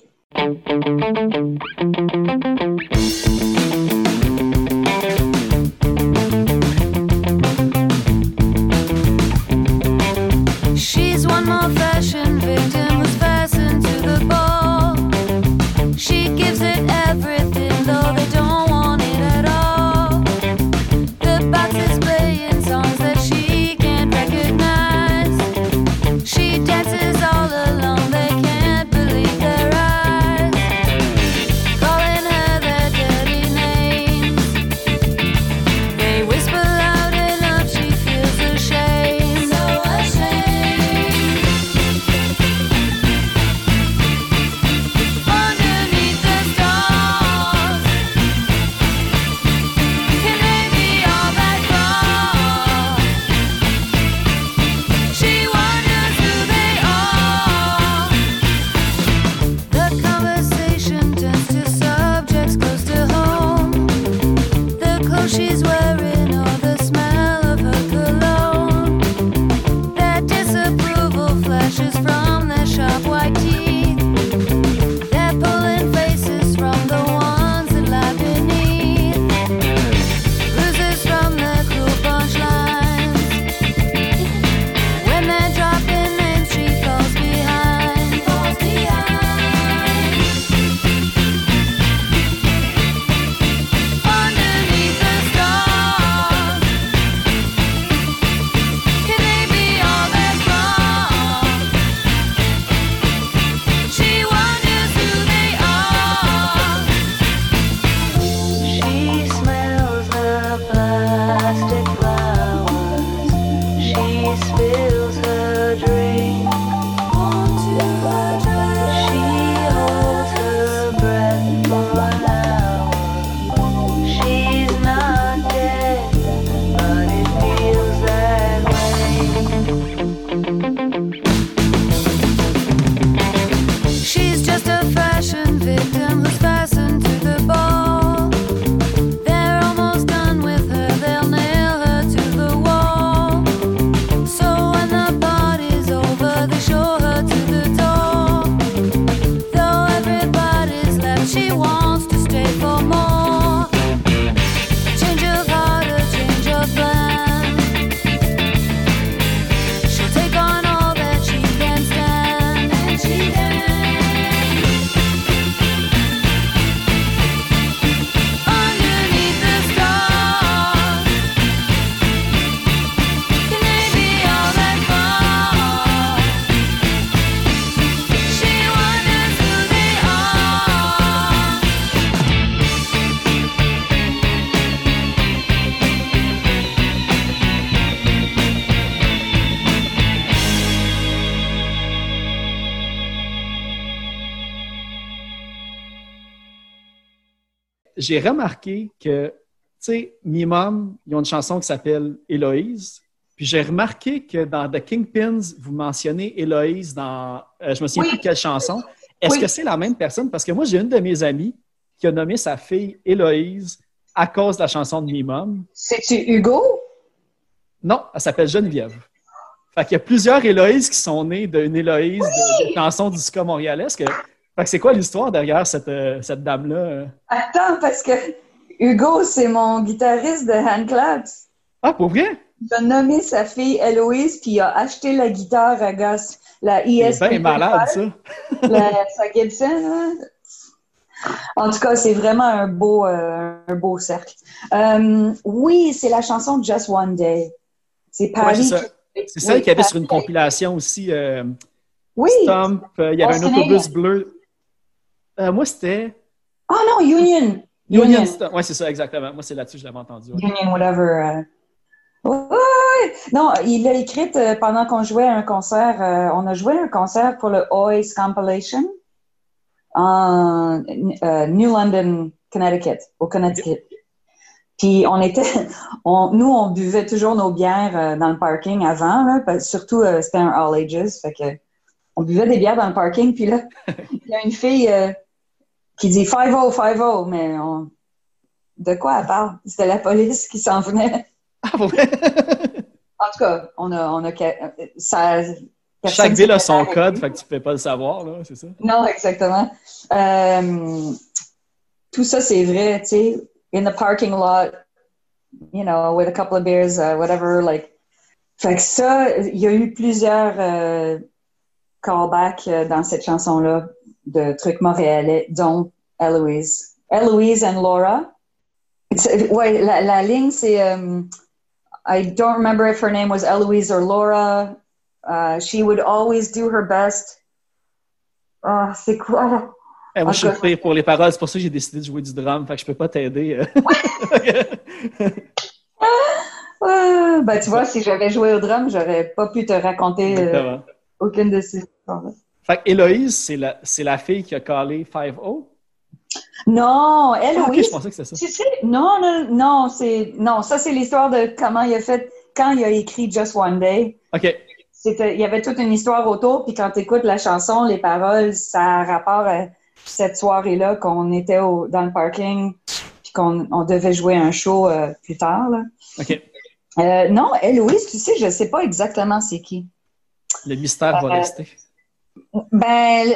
J'ai remarqué que, tu sais, Mimum, ils ont une chanson qui s'appelle Héloïse. Puis j'ai remarqué que dans The Kingpins, vous mentionnez Héloïse dans, euh, je me souviens Oui. plus de quelle chanson. Est-ce Oui. que c'est la même personne? Parce que moi, j'ai une de mes amies qui a nommé sa fille Héloïse à cause de la chanson de Mimum. C'est-tu Hugo? Non, elle s'appelle Geneviève. Fait qu'il y a plusieurs Héloïses qui sont nées d'une Héloïse de, de chansons du ska montréalais. Que... C'est quoi l'histoire derrière cette, euh, cette dame-là? Attends, parce que Hugo, c'est mon guitariste de Handclaps. Ah, pour vrai? Il a nommé sa fille Héloïse, puis il a acheté la guitare à gosse, la C'est IS. bien malade, ça. la, sa Gibson, hein? En tout cas, c'est vraiment un beau, euh, un beau cercle. Euh, oui, c'est la chanson Just One Day. C'est Ouais, Paris. c'est ça. Celle y avait sur une compilation aussi. euh, Oui. Stomp, il y avait un autobus bleu. Euh, moi, c'était Oh non, Union. Union Union. Oui, c'est ça, exactement. Moi, c'est là-dessus que je l'avais entendu. ouais. Union, whatever. euh. Ouais. Non, il l'a écrite euh, pendant qu'on jouait un concert. euh, on a joué un concert pour le Ois Compilation en euh, New London, Connecticut, au Connecticut. Puis on était, on, nous on buvait toujours nos bières euh, dans le parking avant, là, parce- surtout c'était un all ages, fait que on buvait des bières dans le parking. Puis là, il y a une fille qui dit 5-0, 5-0, mais on, de quoi elle parle? C'était la police qui s'en venait. Ah? En tout cas, on a, on a, ça, personne Chaque ville a son code, fait que tu ne peux pas le savoir, là, c'est ça? Non, exactement. Euh, tout ça, c'est vrai, tu sais. In the parking lot, you know, with a couple of beers, uh, whatever, like. Fait que ça, il y a eu plusieurs euh, callbacks euh, dans cette chanson-là de trucs montréalais, dont Eloise. Eloise and Laura. Ouais, la, la ligne, c'est um, I don't remember if her name was Eloise or Laura. Uh, she would always do her best. Ah, c'est quoi? Eh, moi, je suis pire pour les paroles, c'est pour ça que j'ai décidé de jouer du drum, fait que je peux pas t'aider. euh. Ah, ben, tu vois, si j'avais joué au drum, j'aurais pas pu te raconter euh, aucune de ces histoires-là. Fait que Héloïse, c'est la, fille qui a collé 5-0. Non, Ah, ok, Eloise, je pensais que c'était ça. tu sais, non, non, non, c'est, non, ça c'est l'histoire de comment il a fait, quand il a écrit Just One Day. OK. Il y avait toute une histoire autour, puis quand tu écoutes la chanson, les paroles, ça a rapport à cette soirée-là qu'on était au, dans le parking, puis qu'on on devait jouer un show euh, plus tard. Là. OK. Euh, non, Héloïse, tu sais, je sais pas exactement c'est qui. Le mystère va Euh, rester. Ben,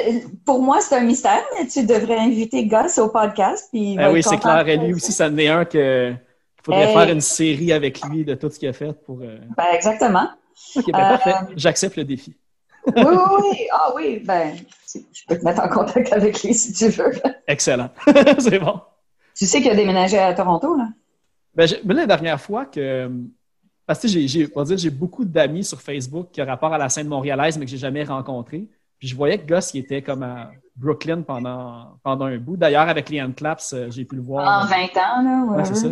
pour moi, c'est un mystère, mais tu devrais inviter Gus au podcast. Puis Ah oui, c'est clair. Et lui aussi, ça en est un que qu'il faudrait Hey. faire une série avec lui de tout ce qu'il a fait pour. euh, Ben, exactement. OK, ben Euh, parfait. J'accepte le défi. Oui, oui, oui. Ah oui, ben, je peux te mettre en contact avec lui si tu veux. Excellent. c'est bon. Tu sais qu'il a déménagé à Toronto, là? Ben, la dernière fois que. Parce que j'ai, beaucoup d'amis sur Facebook qui ont rapport à la scène montréalaise, mais que j'ai jamais rencontré. Puis je voyais que Gus, il était comme à Brooklyn pendant, pendant un bout. D'ailleurs, avec Liam Claps, euh, j'ai pu le voir. En 20 ans, là. Ouais, c'est ça.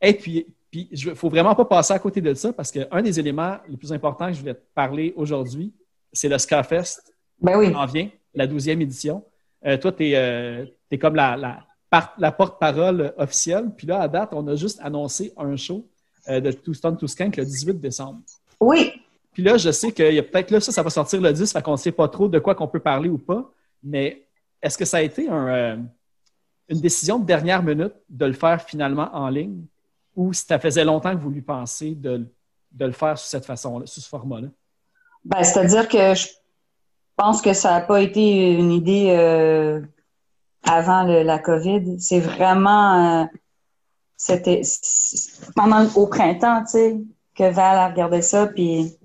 Et puis, puis il ne faut vraiment pas passer à côté de ça parce qu'un des éléments les plus importants que je voulais te parler aujourd'hui, c'est le Scarfest Ben oui. en vient, la 12e édition. Euh, toi, tu es, comme la, la, par- la porte-parole officielle. Puis là, à date, on a juste annoncé un show euh, de Two Stone Two Skank le 18 décembre. Oui. Puis là, je sais qu'il y a peut-être là, ça, ça va sortir le 10, fait qu'on ne sait pas trop de quoi qu'on peut parler ou pas. Mais est-ce que ça a été euh, une décision de dernière minute de le faire finalement en ligne? Ou si ça faisait longtemps que vous lui pensez de, de le faire sous cette façon-là, sous ce format-là? Ben, c'est-à-dire que je pense que ça n'a pas été une idée euh, avant la COVID. C'est vraiment euh, c'était pendant au printemps, tu sais, que Val a regardé ça, puis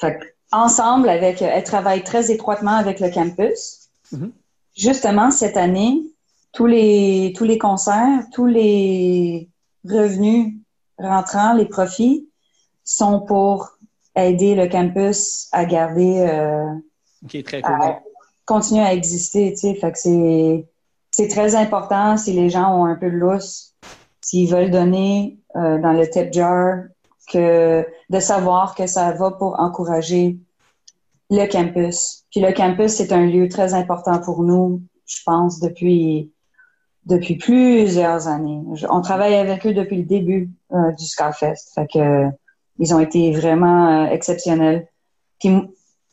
fait ensemble avec, elle travaille très étroitement avec le campus. Mhm. Justement cette année, tous les tous les concerts, tous les revenus rentrants, les profits sont pour aider le campus à garder, euh, OK, très cool. à continuer à exister, tu sais. Fait que c'est, c'est très important si les gens ont un peu de lousse, s'ils veulent donner euh, dans le tip jar, de savoir que ça va pour encourager le campus. Puis le campus, c'est un lieu très important pour nous, je pense, depuis depuis plusieurs années. On travaille avec eux depuis le début euh, du Scarfest. Fait que ils ont été vraiment euh, exceptionnels. Puis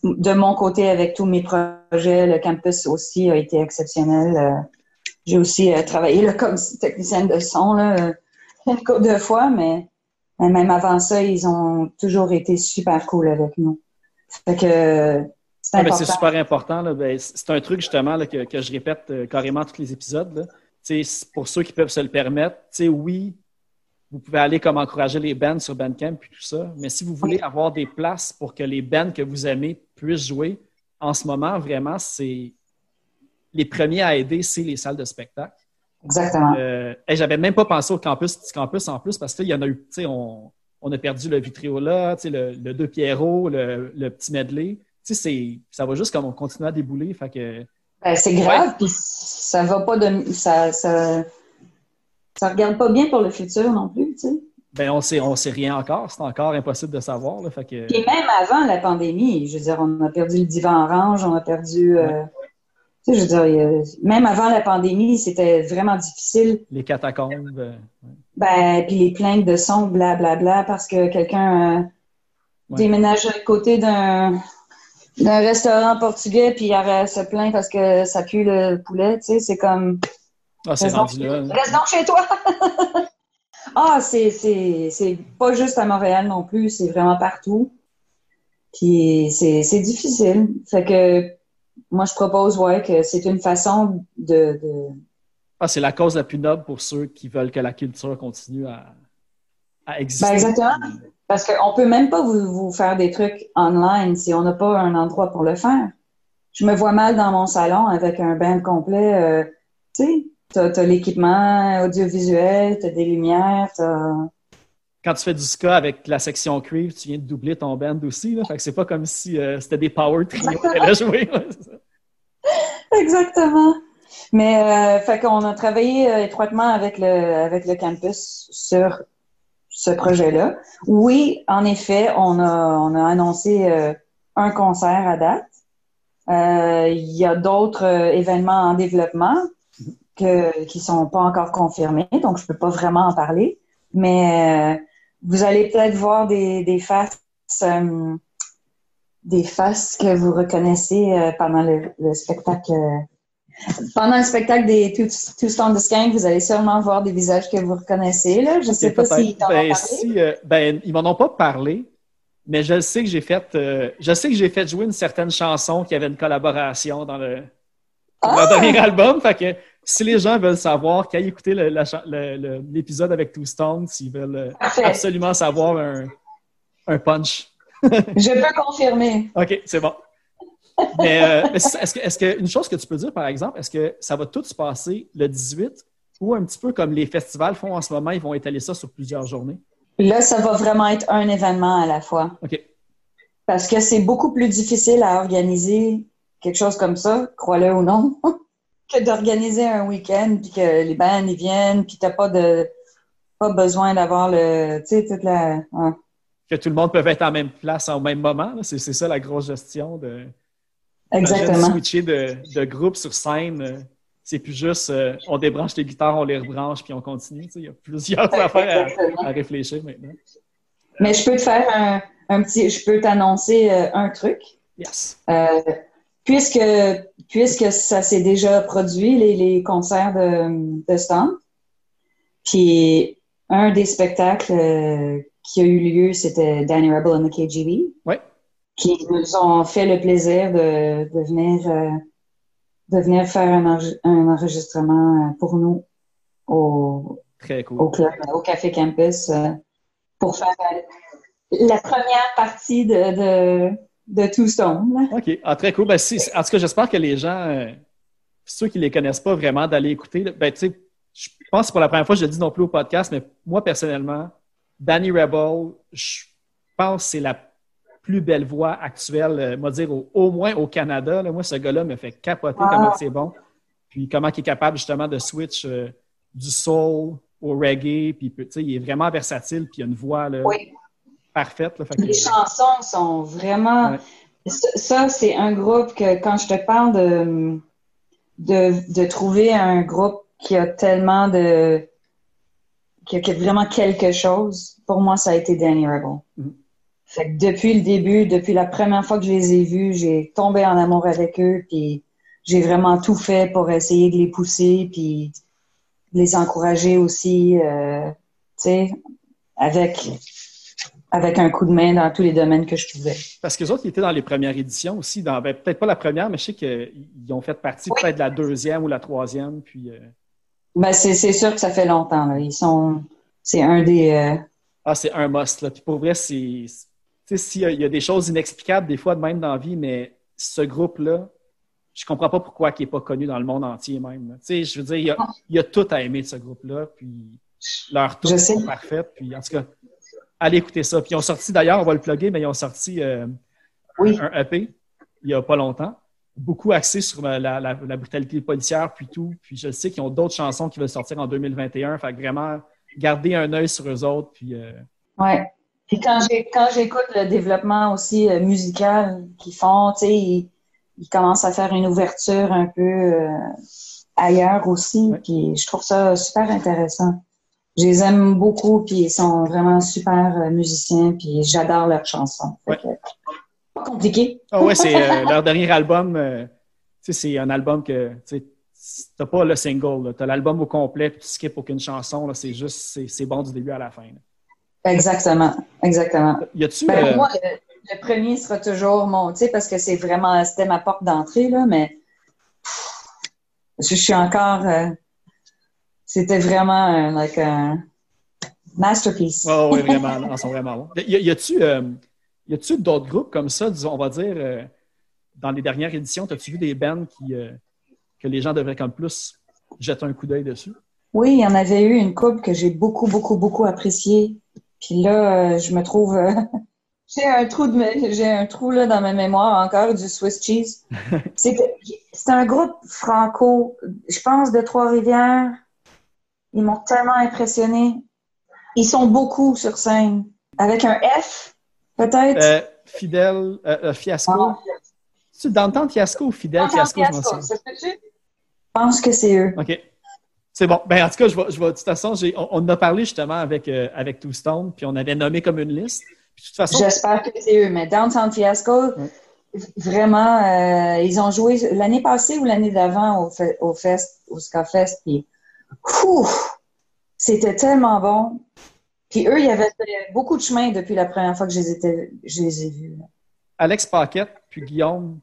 de mon côté, avec tous mes projets, le campus aussi a été exceptionnel. Euh, J'ai aussi travaillé là, comme technicienne de son là, une couple de fois, mais, mais même avant ça, ils ont toujours été super cool avec nous. Fait que c'est Ah, ben, super important. là. Ben, c'est un truc justement là, que, que je répète euh, carrément tous les épisodes. là. Pour ceux qui peuvent se le permettre, oui, vous pouvez aller comme encourager les bands sur Bandcamp et tout ça, mais si vous voulez avoir des places pour que les bands que vous aimez puissent jouer, en ce moment, vraiment, c'est les premiers à aider, c'est les salles de spectacle. Exactement. Euh, hey, J'avais même pas pensé au campus, petit campus en plus, parce qu'il y en a eu, tu sais, on, on a perdu le Vitriola, tu sais, le, le Deux Pierrot, le, le petit medley. Tu sais, ça va juste comme on continue à débouler. Fait que, Ben, c'est grave, puis ça va pas de. Ça, ça, ça regarde pas bien pour le futur non plus, tu sais. ben, on sait, on sait rien encore. C'est encore impossible de savoir. Là, fait que, Puis même avant la pandémie, je veux dire, on a perdu le divan orange, on a perdu. euh, tu sais, je veux dire, même avant la pandémie, c'était vraiment difficile. les catacombes. euh, Ben, puis les plaintes de son, blablabla, parce que quelqu'un euh, Ouais. déménage à côté d'un d'un restaurant portugais, puis il aurait se plaint parce que ça pue le poulet, tu sais, c'est comme. Ah, c'est rendu là. Reste donc chez toi! ah, c'est, pas juste à Montréal non plus, c'est vraiment partout. Puis c'est, c'est difficile. Fait que moi, je propose, ouais, que c'est une façon de, de- Ah, c'est la cause la plus noble pour ceux qui veulent que la culture continue à, à exister. Ben, exactement. Parce qu'on peut même pas vous, vous faire des trucs online si on n'a pas un endroit pour le faire. Je me vois mal dans mon salon avec un band complet. euh, tu sais, t'as, t'as l'équipement audiovisuel, t'as des lumières, t'as... Quand tu fais du ska avec la section Crave, tu viens de doubler ton band aussi. Là, fait que c'est pas comme si euh, c'était des power trio qu'elle a joué. Exactement. Mais euh, fait qu'on a travaillé euh, étroitement avec le avec le campus sur ce projet-là. Oui, en effet, on a on a annoncé euh, un concert à date. Il y a d'autres événements en développement que qui sont pas encore confirmés, donc je peux pas vraiment en parler. Mais vous allez peut-être voir des des faces euh, des faces que vous reconnaissez euh, pendant le, le spectacle. euh, pendant le spectacle des Two, Two Stone the Skank, vous allez sûrement voir des visages que vous reconnaissez. Là. Je ne sais pas s'ils t'en ont ben, parlé. si, euh, ben, ils m'en ont pas parlé, mais je sais que j'ai fait, je sais que j'ai fait jouer une certaine chanson qui avait une collaboration dans le, dans Ah! le dernier album. Fait que si les gens veulent savoir, qu'ils aillent écouter l'épisode avec Two Stones, s'ils veulent euh, Parfait. absolument savoir un, un punch. Je peux confirmer. OK, c'est bon. Mais, euh, est-ce que, est-ce que, une chose que tu peux dire, par exemple, est-ce que ça va tout se passer le 18 ou un petit peu comme les festivals font en ce moment, ils vont étaler ça sur plusieurs journées? Là, ça va vraiment être un événement à la fois. OK. Parce que c'est beaucoup plus difficile à organiser quelque chose comme ça, crois-le ou non, que d'organiser un week-end, puis que les bands ils viennent, puis t'as pas de pas besoin d'avoir le, tu sais, toute la... Que tout le monde peut être en même place au même moment. C'est, c'est ça la grosse gestion de, Exactement. de switcher de, de groupe sur scène. euh, C'est plus juste euh, on débranche les guitares, on les rebranche, puis on continue. Il y a plusieurs affaires à, à réfléchir maintenant. Mais je peux te faire un, un petit, je peux t'annoncer euh, un truc. Yes. Euh, puisque, puisque ça s'est déjà produit, les, les concerts de, de Stomp, puis un des spectacles euh, qui a eu lieu, c'était Danny Rebel and the KGB, Ouais. qui nous ont fait le plaisir de, de venir, euh, de venir faire un, enre- un enregistrement euh, pour nous au, Très cool. au club, au Café Campus, euh, pour faire la première partie de, de, de Two Stone. là. OK. Ah, très cool. Ben, si- en tout cas, j'espère que les gens, euh, ceux qui ne les connaissent pas vraiment, d'aller écouter. là, Ben, tu sais, je pense que c'est pour la première fois que je le dis non plus au podcast, mais moi, personnellement, Danny Rebel, je pense que c'est la plus belle voix actuelle, euh, moi dire, au, au moins au Canada. là. moi, ce gars-là me fait capoter Ah. comment c'est bon. Puis comment il est capable justement de switch euh, du soul au reggae. Puis, tu sais, il est vraiment versatile. Puis il a une voix là, Oui. Parfaite. là. Fait que- Les chansons sont vraiment. Ouais. Ça, c'est un groupe que quand je te parle de, de, de trouver un groupe qui a tellement de. qui a, qui a vraiment quelque chose, pour moi, ça a été Danny Rebel. Mhm. Fait que depuis le début, depuis la première fois que je les ai vus, j'ai tombé en amour avec eux, puis j'ai vraiment tout fait pour essayer de les pousser, puis les encourager aussi, euh, tu sais, avec, avec un coup de main dans tous les domaines que je pouvais. Parce que les autres, ils étaient dans les premières éditions aussi. Dans, ben, peut-être pas la première, mais je sais qu'ils ont fait partie Oui. peut-être de la deuxième ou la troisième. Puis, euh, Ben, c'est, sûr que ça fait longtemps, là. Ils sont, c'est un des, euh, ah, c'est un must. Là. Puis pour vrai, c'est. Tu sais, s'il y, a- il y a des choses inexplicables des fois de même dans la vie, mais ce groupe-là, je comprends pas pourquoi il n'est pas connu dans le monde entier même. là. Tu sais, je veux dire, il y, a, il y a tout à aimer de ce groupe-là, puis leur tour sais. sont parfaites, puis en tout cas, allez écouter ça. Puis ils ont sorti, d'ailleurs, on va le plugger, mais ils ont sorti euh, Oui. un EP il y a pas longtemps, beaucoup axé sur la, la- la brutalité policière, puis tout. Puis je sais qu'ils ont d'autres chansons qui veulent sortir en 2021, fait que vraiment, garder un œil sur eux autres, puis... euh, Ouais. Puis quand j'écoute le développement aussi euh, musical qu'ils font, tu sais, ils, ils commencent à faire une ouverture un peu euh, ailleurs aussi. Ouais. Puis je trouve ça super intéressant. Je les aime beaucoup, puis ils sont vraiment super euh, musiciens, puis j'adore leurs chansons. Ouais. pas compliqué. Ah ouais, c'est euh, leur dernier album. euh, tu sais, c'est un album que tu t'as pas le single, tu as l'album au complet, puis tu skips aucune chanson. C'est juste, c'est- bon du début à la fin. là. Exactement, exactement. Y a-tu. Ben, euh, moi, le, le premier sera toujours mon, tu sais, parce que c'est vraiment, c'était ma porte d'entrée, là, mais je, je suis encore, c'était vraiment euh, like un masterpiece. ouais, ouais, vraiment, ils sont vraiment bons. Y, a-tu euh, d'autres groupes comme ça, disons, on va dire, euh, dans les dernières éditions, as-tu vu des bands qui, euh, que les gens devraient comme plus jeter un coup d'œil dessus? Oui, il y en avait eu une couple que j'ai beaucoup, beaucoup, beaucoup appréciée. Puis là, euh, je me trouve, j'ai un trou de, j'ai un trou là dans ma mémoire encore du Swiss cheese. C'est un groupe franco, je pense de Trois-Rivières. Ils m'ont tellement impressionné. Ils sont beaucoup sur scène, avec un F, peut-être? Euh, Fidèle, euh, euh, Fiasco. Ah. Tu d'entendre Fiasco ou Fidèle Fiasco, je m'en souviens. ça se peut-tu? Je pense que c'est eux. OK. C'est bon. Ben, en tout cas, je vais, je vais- de toute façon, on, on en a parlé justement avec, euh, avec Two Stone, puis on avait nommé comme une liste. Puis de toute façon, J'espère que c'est eux, mais Downtown Fiasco, vraiment, euh, ils ont joué l'année passée ou l'année d'avant au, fe- au Fest, au Ska Fest, puis c'était tellement bon. Puis eux, ils avaient fait beaucoup de chemin depuis la première fois que je les, étais, je les ai vus. Alex Paquette puis Guillaume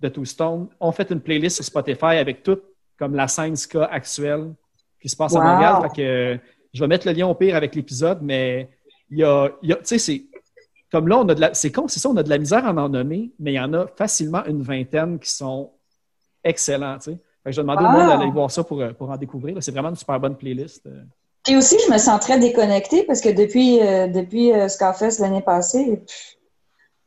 de Two Stone ont fait une playlist sur Spotify avec tout comme la scène ska actuelle qui se passe à Wow. Montréal. Fait que euh, je vais mettre le lien au pire avec l'épisode, mais il y a, il y a- tu sais, c'est comme là, on a de la, c'est con, c'est ça, on a de la misère à en nommer, mais il y en a facilement une vingtaine qui sont excellents, tu sais. Fait que je vais demander au Wow. monde d'aller voir ça pour, euh, pour en découvrir. C'est vraiment une super bonne playlist. euh. Puis aussi, je me sens très déconnectée parce que depuis, euh, depuis euh, Ska Fest l'année passée,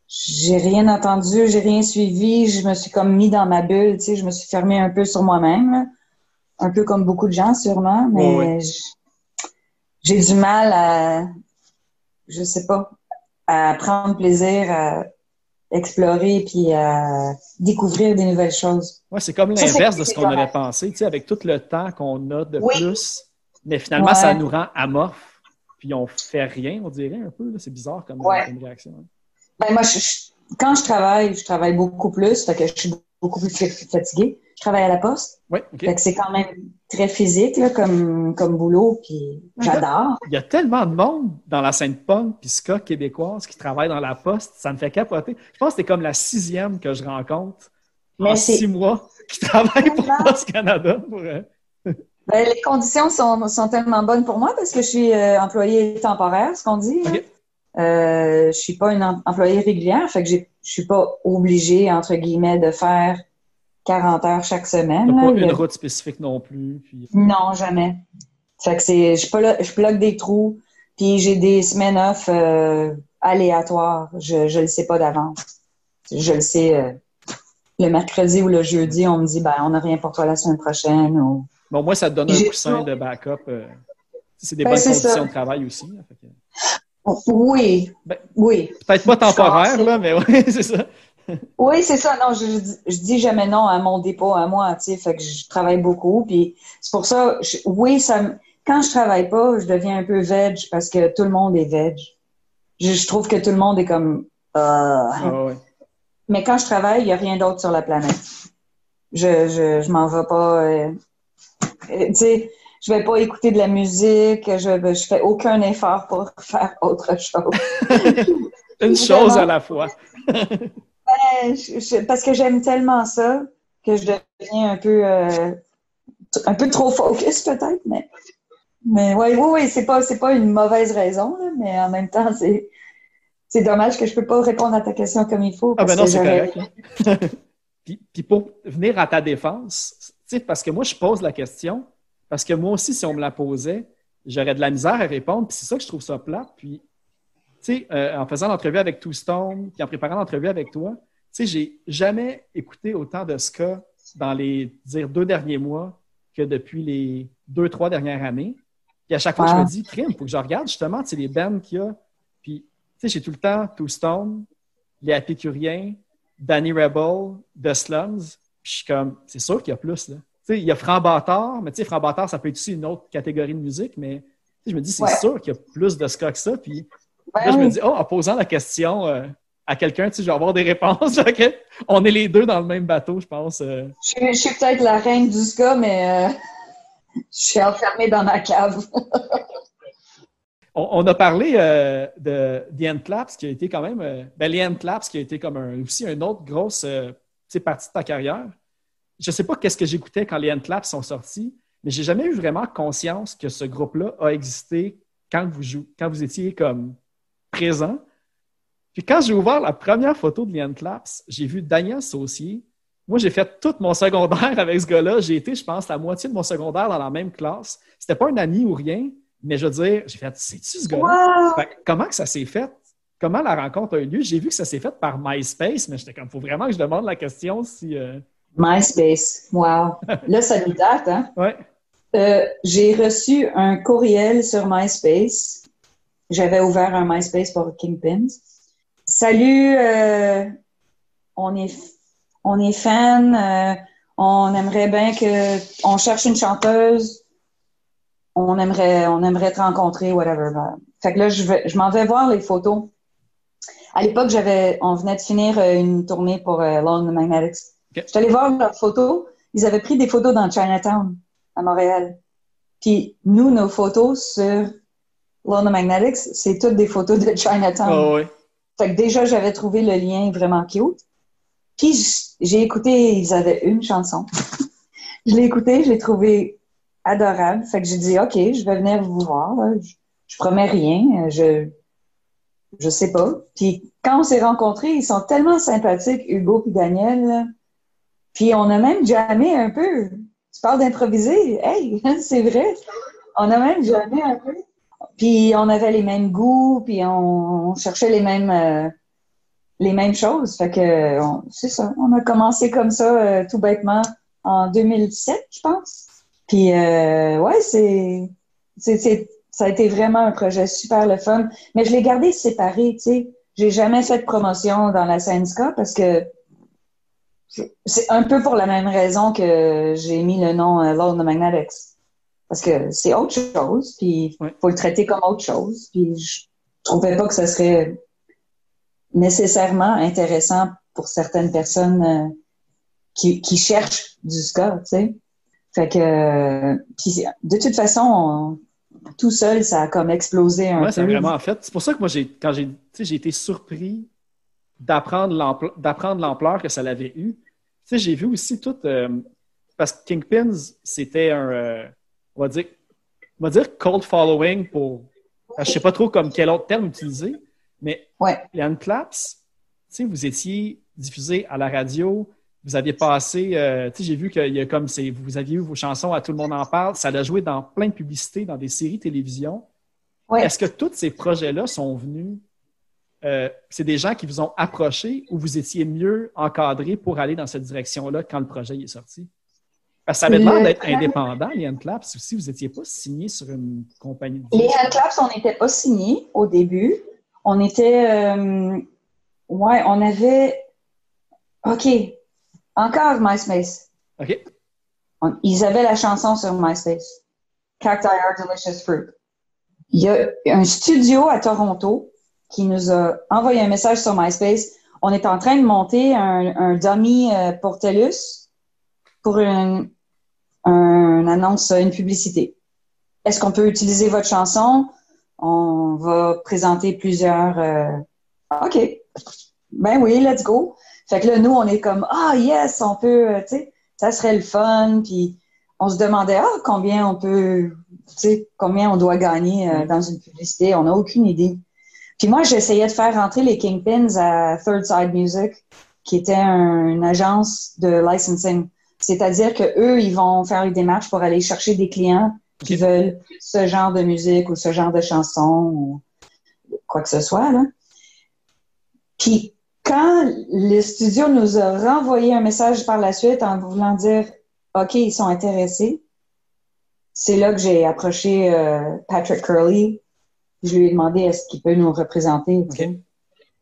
j'ai rien entendu, j'ai rien suivi, je me suis comme mis dans ma bulle, tu sais, je me suis fermée un peu sur moi-même, un peu comme beaucoup de gens sûrement, mais j'ai du mal à, je sais pas, à prendre plaisir à explorer puis à découvrir des nouvelles choses. Ouais, c'est comme l'inverse de ce qu'on aurait pensé, tu sais, avec tout le temps qu'on a de Oui. plus, mais finalement, Ouais. ça nous rend amorphes, puis on fait rien, on dirait un peu. C'est bizarre comme, Ouais. comme réaction. hein. Ben moi, je- je- quand je travaille, je travaille beaucoup plus, fait que je suis beaucoup plus fa- fatiguée. Je travaille à la poste, Oui, OK. fait que c'est quand même très physique là, comme, comme boulot, puis j'adore. Il y a tellement de monde dans la scène punk puis ska québécoise qui travaille dans la poste, ça me fait capoter. Je pense que c'est comme la sixième que je rencontre Mais en six mois qui travaille pour Tellement. Post Canada. Pour, euh, Ben, les conditions sont, sont tellement bonnes pour moi parce que je suis euh, employée temporaire, ce qu'on dit. là. OK. Euh, je suis pas une em- employée régulière, fait que je suis pas obligée, entre guillemets, de faire 40 heures chaque semaine. pas une route spécifique non plus. Puis... Non, jamais. Fait que c'est, je, je bloque des trous, puis j'ai des semaines off euh, aléatoires. Je, je le sais pas d'avance. Je le sais euh, le mercredi ou le jeudi, on me dit, ben, on n'a rien pour toi la semaine prochaine. Ou... Bon, moi, ça te donne un coussin de backup. euh, c'est des Ben, bonnes conditions ça. de travail aussi. là, fait que- Oui, Ben, oui. Peut-être pas temporaire, là, mais oui, c'est ça. Oui, c'est ça. Non, je, je, dis- je dis jamais non à mon dépôt à moi, tu sais. Fait que je travaille beaucoup. Puis c'est pour ça, je- oui, ça quand je travaille pas, je deviens un peu veg parce que tout le monde est veg. Je, trouve que tout le monde est comme, euh, Ah, ouais. Mais quand je travaille, il n'y a rien d'autre sur la planète. Je, je, je m'en vais pas. euh, euh, tu sais, je vais pas écouter de la musique. Je, je fais aucun effort pour faire autre chose. Une chose à la fois. Ben, je- je- parce que j'aime tellement ça que je deviens un peu, euh, un peu trop focus peut-être, mais. Mais ouais, oui, oui, c'est pas, c'est pas une mauvaise raison, là, mais en même temps, c'est, c'est dommage que je peux pas répondre à ta question comme il faut. Ah, ben non, c'est correct. là. Puis, puis pour venir à ta défense, tu sais, parce que moi, je pose la question, parce que moi aussi, si on me la posait, j'aurais de la misère à répondre, puis c'est ça que je trouve ça plat. Puis, sais, euh, en faisant l'entrevue avec Two Stone, puis en préparant l'entrevue avec toi, tu sais, j'ai jamais écouté autant de ska dans les dire, deux derniers mois que depuis les deux, trois dernières années. Puis à chaque fois, je me dis, crime, il faut que je regarde justement tu sais, les bands qu'il y a. Puis, tu sais, j'ai tout le temps Two Stone, les Épicuriens, Danny Rebel, The Slums. Puis je suis comme, c'est sûr qu'il y a plus, là. Tu sais, il y a Franc Bâtard, mais tu sais, Franc Bâtard, ça peut être aussi une autre catégorie de musique, mais je me dis, c'est Ouais. sûr qu'il y a plus de ska que ça. Puis Là, je me dis, oh, en posant la question euh, à quelqu'un, tu sais, je vais avoir des réponses. Que on est les deux dans le même bateau, je pense. euh. Je, suis- je suis peut-être la reine du ska, mais euh, je suis enfermée dans ma cave. On, on a parlé de The End Claps, qui a été quand même. Ben, les End Claps, qui a été comme un- aussi une autre grosse partie de ta carrière. Je sais pas qu'est-ce que j'écoutais quand les End Claps sont sortis, mais j'ai jamais eu vraiment conscience que ce groupe-là a existé quand vous, quand vous étiez comme présent. Puis quand j'ai ouvert la première photo de Liane Claps, j'ai vu Daniel Saucier. Moi, j'ai fait tout mon secondaire avec ce gars-là. J'ai été, je pense, la moitié de mon secondaire dans la même classe. C'était pas un ami ou rien, mais je veux dire, j'ai fait, c'est-tu ce gars-là? Wow! Comment que ça s'est fait? Comment la rencontre a eu lieu? J'ai vu que ça s'est fait par MySpace, mais j'étais comme, faut vraiment que je demande la question si. euh, MySpace. Wow. Là, ça nous date, hein? Ouais. Euh, j'ai reçu un courriel sur MySpace. J'avais ouvert un MySpace pour Kingpins. Salut, euh, on est on est fan. euh, on aimerait bien que on cherche une chanteuse. On aimerait on aimerait te rencontrer, whatever. Ben, Fait que là, je vais je m'en vais voir les photos. À l'époque, j'avais on venait de finir euh, une tournée pour euh, Long the Magnetics. Ok. J'étais allée voir leurs photos. Ils avaient pris des photos dans Chinatown à Montréal. Puis nous, nos photos sur Lona Magnetics, c'est toutes des photos de Chinatown. Ouais. Fait que déjà, j'avais trouvé le lien vraiment cute. Puis j'ai écouté, ils avaient une chanson. je l'ai écouté, je l'ai trouvé adorable. Fait que j'ai dit, OK, je vais venir vous voir. Je, je promets rien. Je, je sais pas. Puis quand on s'est rencontrés, ils sont tellement sympathiques, Hugo puis Daniel. là. Puis on a même jamais un peu. Tu parles d'improviser. Hey, c'est vrai. On a même jamais un peu. Puis on avait les mêmes goûts, puis on, cherchait les mêmes euh, les mêmes choses. Fait que c'est ça. On a commencé comme ça euh, tout bêtement en 2007, je pense. Puis euh, ouais, c'est c'est ça a été vraiment un projet super le fun. Mais je l'ai gardé séparé, tu sais. J'ai jamais fait de promotion dans la scène parce que c'est- un peu pour la même raison que j'ai mis le nom euh, Lord of Magnetics. Parce que c'est autre chose, puis Ouais. faut le traiter comme autre chose. Puis je trouvais pas que ça serait nécessairement intéressant pour certaines personnes euh, qui, qui cherchent du ska, tu sais. Fait que, puis de toute façon, on- tout seul, ça a comme explosé un Ouais, peu. a vraiment fait. C'est pour ça que moi, j'ai, quand j'ai, tu sais, j'ai été surpris d'apprendre l'ampleur, d'apprendre l'ampleur que ça l'avait eu. Tu sais, j'ai vu aussi tout, euh, parce que Kingpins, c'était un, euh, on va dire, on va dire cold following pour, je sais pas trop comme quel autre terme utiliser, mais Ouais. les hand claps, tu sais, vous étiez diffusé à la radio, vous aviez passé, euh, j'ai vu qu'il y a comme vous aviez eu vos chansons à Tout le monde en parle, ça l'a joué dans plein de publicités, dans des séries télévision. Ouais. Est-ce que tous ces projets-là sont venus, euh, c'est des gens qui vous ont approché ou vous étiez mieux encadré pour aller dans cette direction-là quand le projet est sorti? Parce que ça avait l'air d'être indépendant, les Claps, aussi, vous n'étiez pas signé sur une compagnie de Les handclaps, on n'était pas signés au début. On était, euh, ouais, on avait, OK, encore MySpace. OK? On- ils avaient la chanson sur MySpace. Cacti Are Delicious Fruit. Il y a un studio à Toronto qui nous a envoyé un message sur MySpace. On est en train de monter un, un dummy euh, pour TELUS pour une, un annonce, une publicité. Est-ce qu'on peut utiliser votre chanson? On va présenter plusieurs. euh, OK. Ben oui, let's go. Fait que là, nous, on est comme Ah yes, on peut, euh, tu sais, ça serait le fun. Puis on se demandait Ah, combien on peut, tu sais, combien on doit gagner euh, dans une publicité. On n'a aucune idée. Puis moi, j'essayais de faire rentrer les Kingpins à Third Side Music. qui était un- une agence de licensing. C'est-à-dire que eux, ils vont faire les démarches pour aller chercher des clients qui veulent ce genre de musique ou ce genre de chanson ou quoi que ce soit. Là. Puis quand le studio nous a renvoyé un message par la suite en voulant dire OK, ils sont intéressés, c'est là que j'ai approché euh, Patrick Curley. Je lui ai demandé est-ce qu'il peut nous représenter.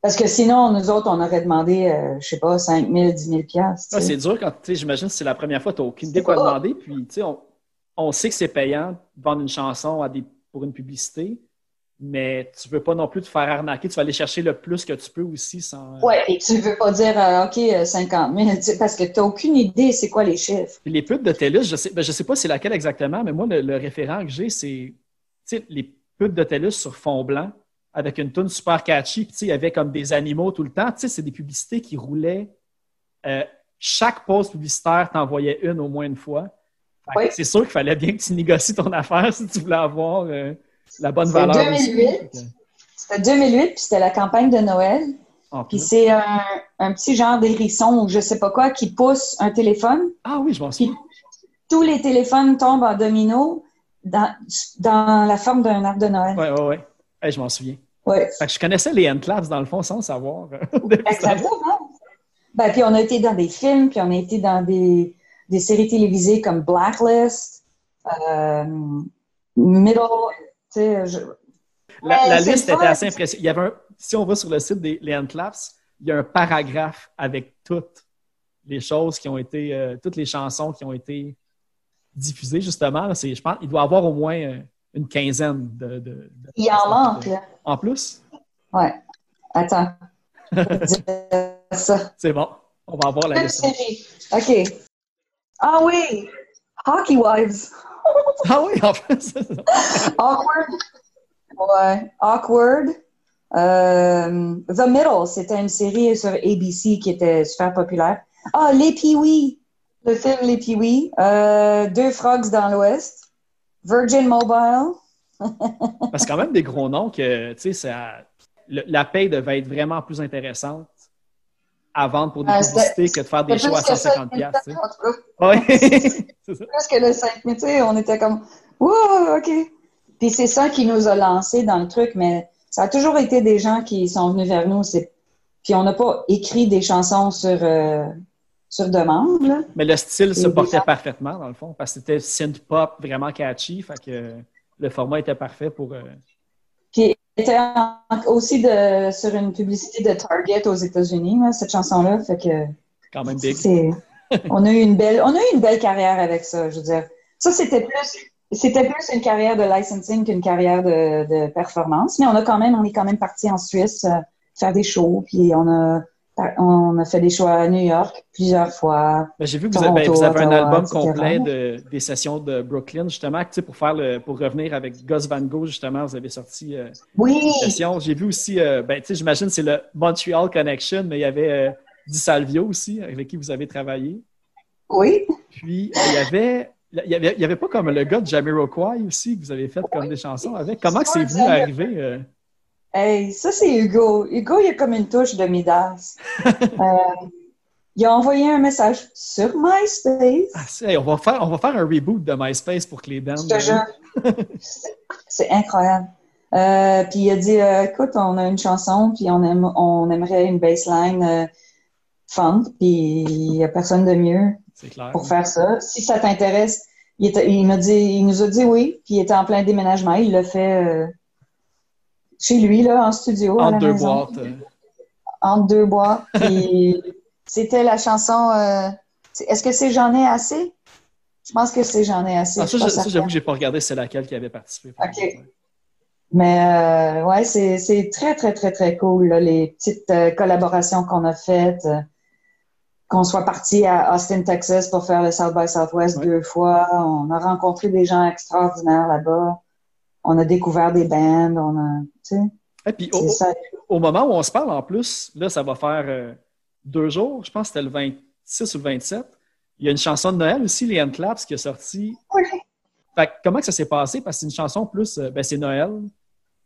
Parce que sinon, nous autres, on aurait demandé, euh, je sais pas, 5 000, 10 000 piastres, Ah, tu sais. c'est dur quand, tu sais, j'imagine que c'est la première fois, tu n'as aucune idée quoi pas- demander. Puis, tu sais, on, on sait que c'est payant de vendre une chanson à des, pour une publicité, mais tu veux pas non plus te faire arnaquer. Tu vas aller chercher le plus que tu peux aussi sans. Ouais, et tu veux pas dire, euh, OK, euh, 50 000, tu sais, parce que tu n'as aucune idée c'est quoi les chiffres. Puis les pubs de TELUS, je sais, ben, je sais pas c'est laquelle exactement, mais moi, le, le référent que j'ai, c'est les pubs de TELUS sur fond blanc avec une tune super catchy. Puis, tu sais, il y avait comme des animaux tout le temps. Tu sais, c'est des publicités qui roulaient. Euh, chaque pause publicitaire t'envoyait une au moins une fois. Oui. C'est sûr qu'il fallait bien que tu négocies ton affaire si tu voulais avoir euh, la bonne valeur. 2008. aussi. C'était 2008, puis c'était la campagne de Noël. Puis c'est un, un petit genre d'hérisson ou je sais pas quoi qui pousse un téléphone. Ah oui, je m'en souviens. Tous les téléphones tombent en domino dans, dans la forme d'un arbre de Noël. Oui, oui, oui. Hey, je m'en souviens. Ouais. Fait que je connaissais les hand claps dans le fond sans savoir. Exactement. Ben, puis on a été dans des films, puis on a été dans des, des séries télévisées comme Blacklist, euh, Middle, tu sais, je- La, Ouais, la c'est liste était assez impressionnante. Il y avait un- si on va sur le site des les il y a un paragraphe avec toutes les choses qui ont été, euh, toutes les chansons qui ont été diffusées, justement. Je pense qu'il doit y avoir au moins euh, une quinzaine de. de- de- il en manque, là. En plus, Ouais. Attends. C'est bon. On va avoir la liste. série. OK. Ah oui! Hockey Wives. Ah oui, en plus. Awkward. Ouais. Awkward. Euh, The Middle, c'était une série sur ABC qui était super populaire. Ah, Les Pee-Wee. Le film Les Pee-Wee. Euh, Deux Frogs dans l'Ouest. Virgin Mobile. Parce que quand même des gros noms que, tu sais, ça- le- la paye devait être vraiment plus intéressante à vendre pour des Ah, publicités que de faire des shows à plus que 150 ça, piastres, tu sais. en tout cas. Oui, plus que le 5 mais tu sais, on était comme, wow, OK. Puis c'est ça qui nous a lancé dans le truc, mais ça a toujours été des gens qui sont venus vers nous. Puis on n'a pas écrit des chansons sur, euh, sur demande, là. Mais le style se portait parfaitement, dans le fond, parce que c'était synth pop vraiment catchy, fait que le format était parfait pour. euh, Puis était en- aussi de, sur une publicité de Target aux États-Unis, là, cette chanson-là. Fait que quand même big. on a eu une belle, on a eu une belle carrière avec ça, je veux dire. Ça, c'était plus, c'était plus une carrière de licensing qu'une carrière de, de performance, mais on a quand même, on est quand même parti en Suisse euh, faire des shows, puis on a, on a fait des shows à New York plusieurs fois. Ben, J'ai vu que vous avez, Toronto, vous avez un Ottawa, album complet de, des sessions de Brooklyn, justement, pour faire le, pour revenir avec Gus Van Gogh, justement, vous avez sorti euh, Oui, une session. J'ai vu aussi, euh, ben, tu sais, j'imagine que c'est le Montreal Connection, mais il y avait euh, Di Salvio aussi, avec qui vous avez travaillé. oui. Puis, il y avait. Il y avait, il y avait pas comme le gars de Jamiroquai aussi que vous avez fait comme des chansons avec. Comment c'est venu arriver? Hey, ça, c'est Hugo. Hugo, il a comme une touche de Midas. Euh, il a envoyé un message sur MySpace. Ah, hey, on, va faire, on va faire un reboot de MySpace pour que les bands. Je te jure. C'est- incroyable. Euh, puis il a dit, euh, écoute, on a une chanson, puis on, aime, on aimerait une baseline funk, puis il n'y a personne de mieux clair. pour faire ça. Si ça t'intéresse, il, il nous a dit oui, puis il était en plein déménagement. Il l'a fait chez lui, là, en studio, à la Entre deux maison. boîtes. Entre deux bois. Puis c'était la chanson. euh, Est-ce que c'est J'en ai assez? Je pense que c'est J'en ai assez. Ah, ça, j'avoue que j'ai pas regardé c'est laquelle qui avait participé. Ok. Mais euh, ouais, c'est très, très, très, très cool, là, les petites euh, collaborations qu'on a faites. euh, qu'on soit parti à Austin, Texas pour faire le South by Southwest Ouais. deux fois. On a rencontré des gens extraordinaires là-bas. On a découvert des bands. On a, tu sais, Et puis, au, moment où on se parle, en plus, là, ça va faire euh, deux jours, je pense que c'était le 26 ou le 27. Il y a une chanson de Noël aussi, les Hand Claps, qui est sortie. Oui. Fait comment que ça s'est passé? Parce que c'est une chanson plus, euh, ben, c'est Noël.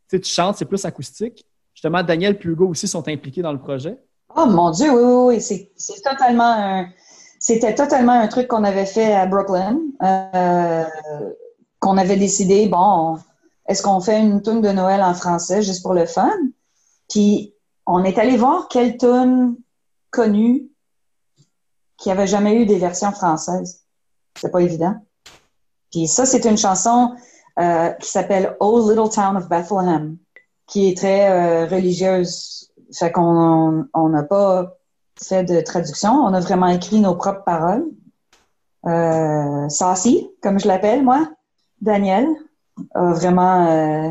Tu sais, tu chantes, c'est plus acoustique. Justement, Daniel Plugo aussi sont impliqués dans le projet. Oh mon Dieu, oui, oui, oui. C'est, c'est totalement un. C'était totalement un truc qu'on avait fait à Brooklyn. euh, qu'on avait décidé, bon, est-ce qu'on fait une tune de Noël en français juste pour le fun? Puis on est allé voir quelle tune connue qui avait jamais eu des versions françaises. C'est pas évident. Puis ça, c'est une chanson euh, qui s'appelle Oh Little Town of Bethlehem, qui est très euh, religieuse. Fait qu'on on n'a pas fait de traduction. On a vraiment écrit nos propres paroles. Euh, Saucy, comme je l'appelle, moi, Daniel, vraiment euh,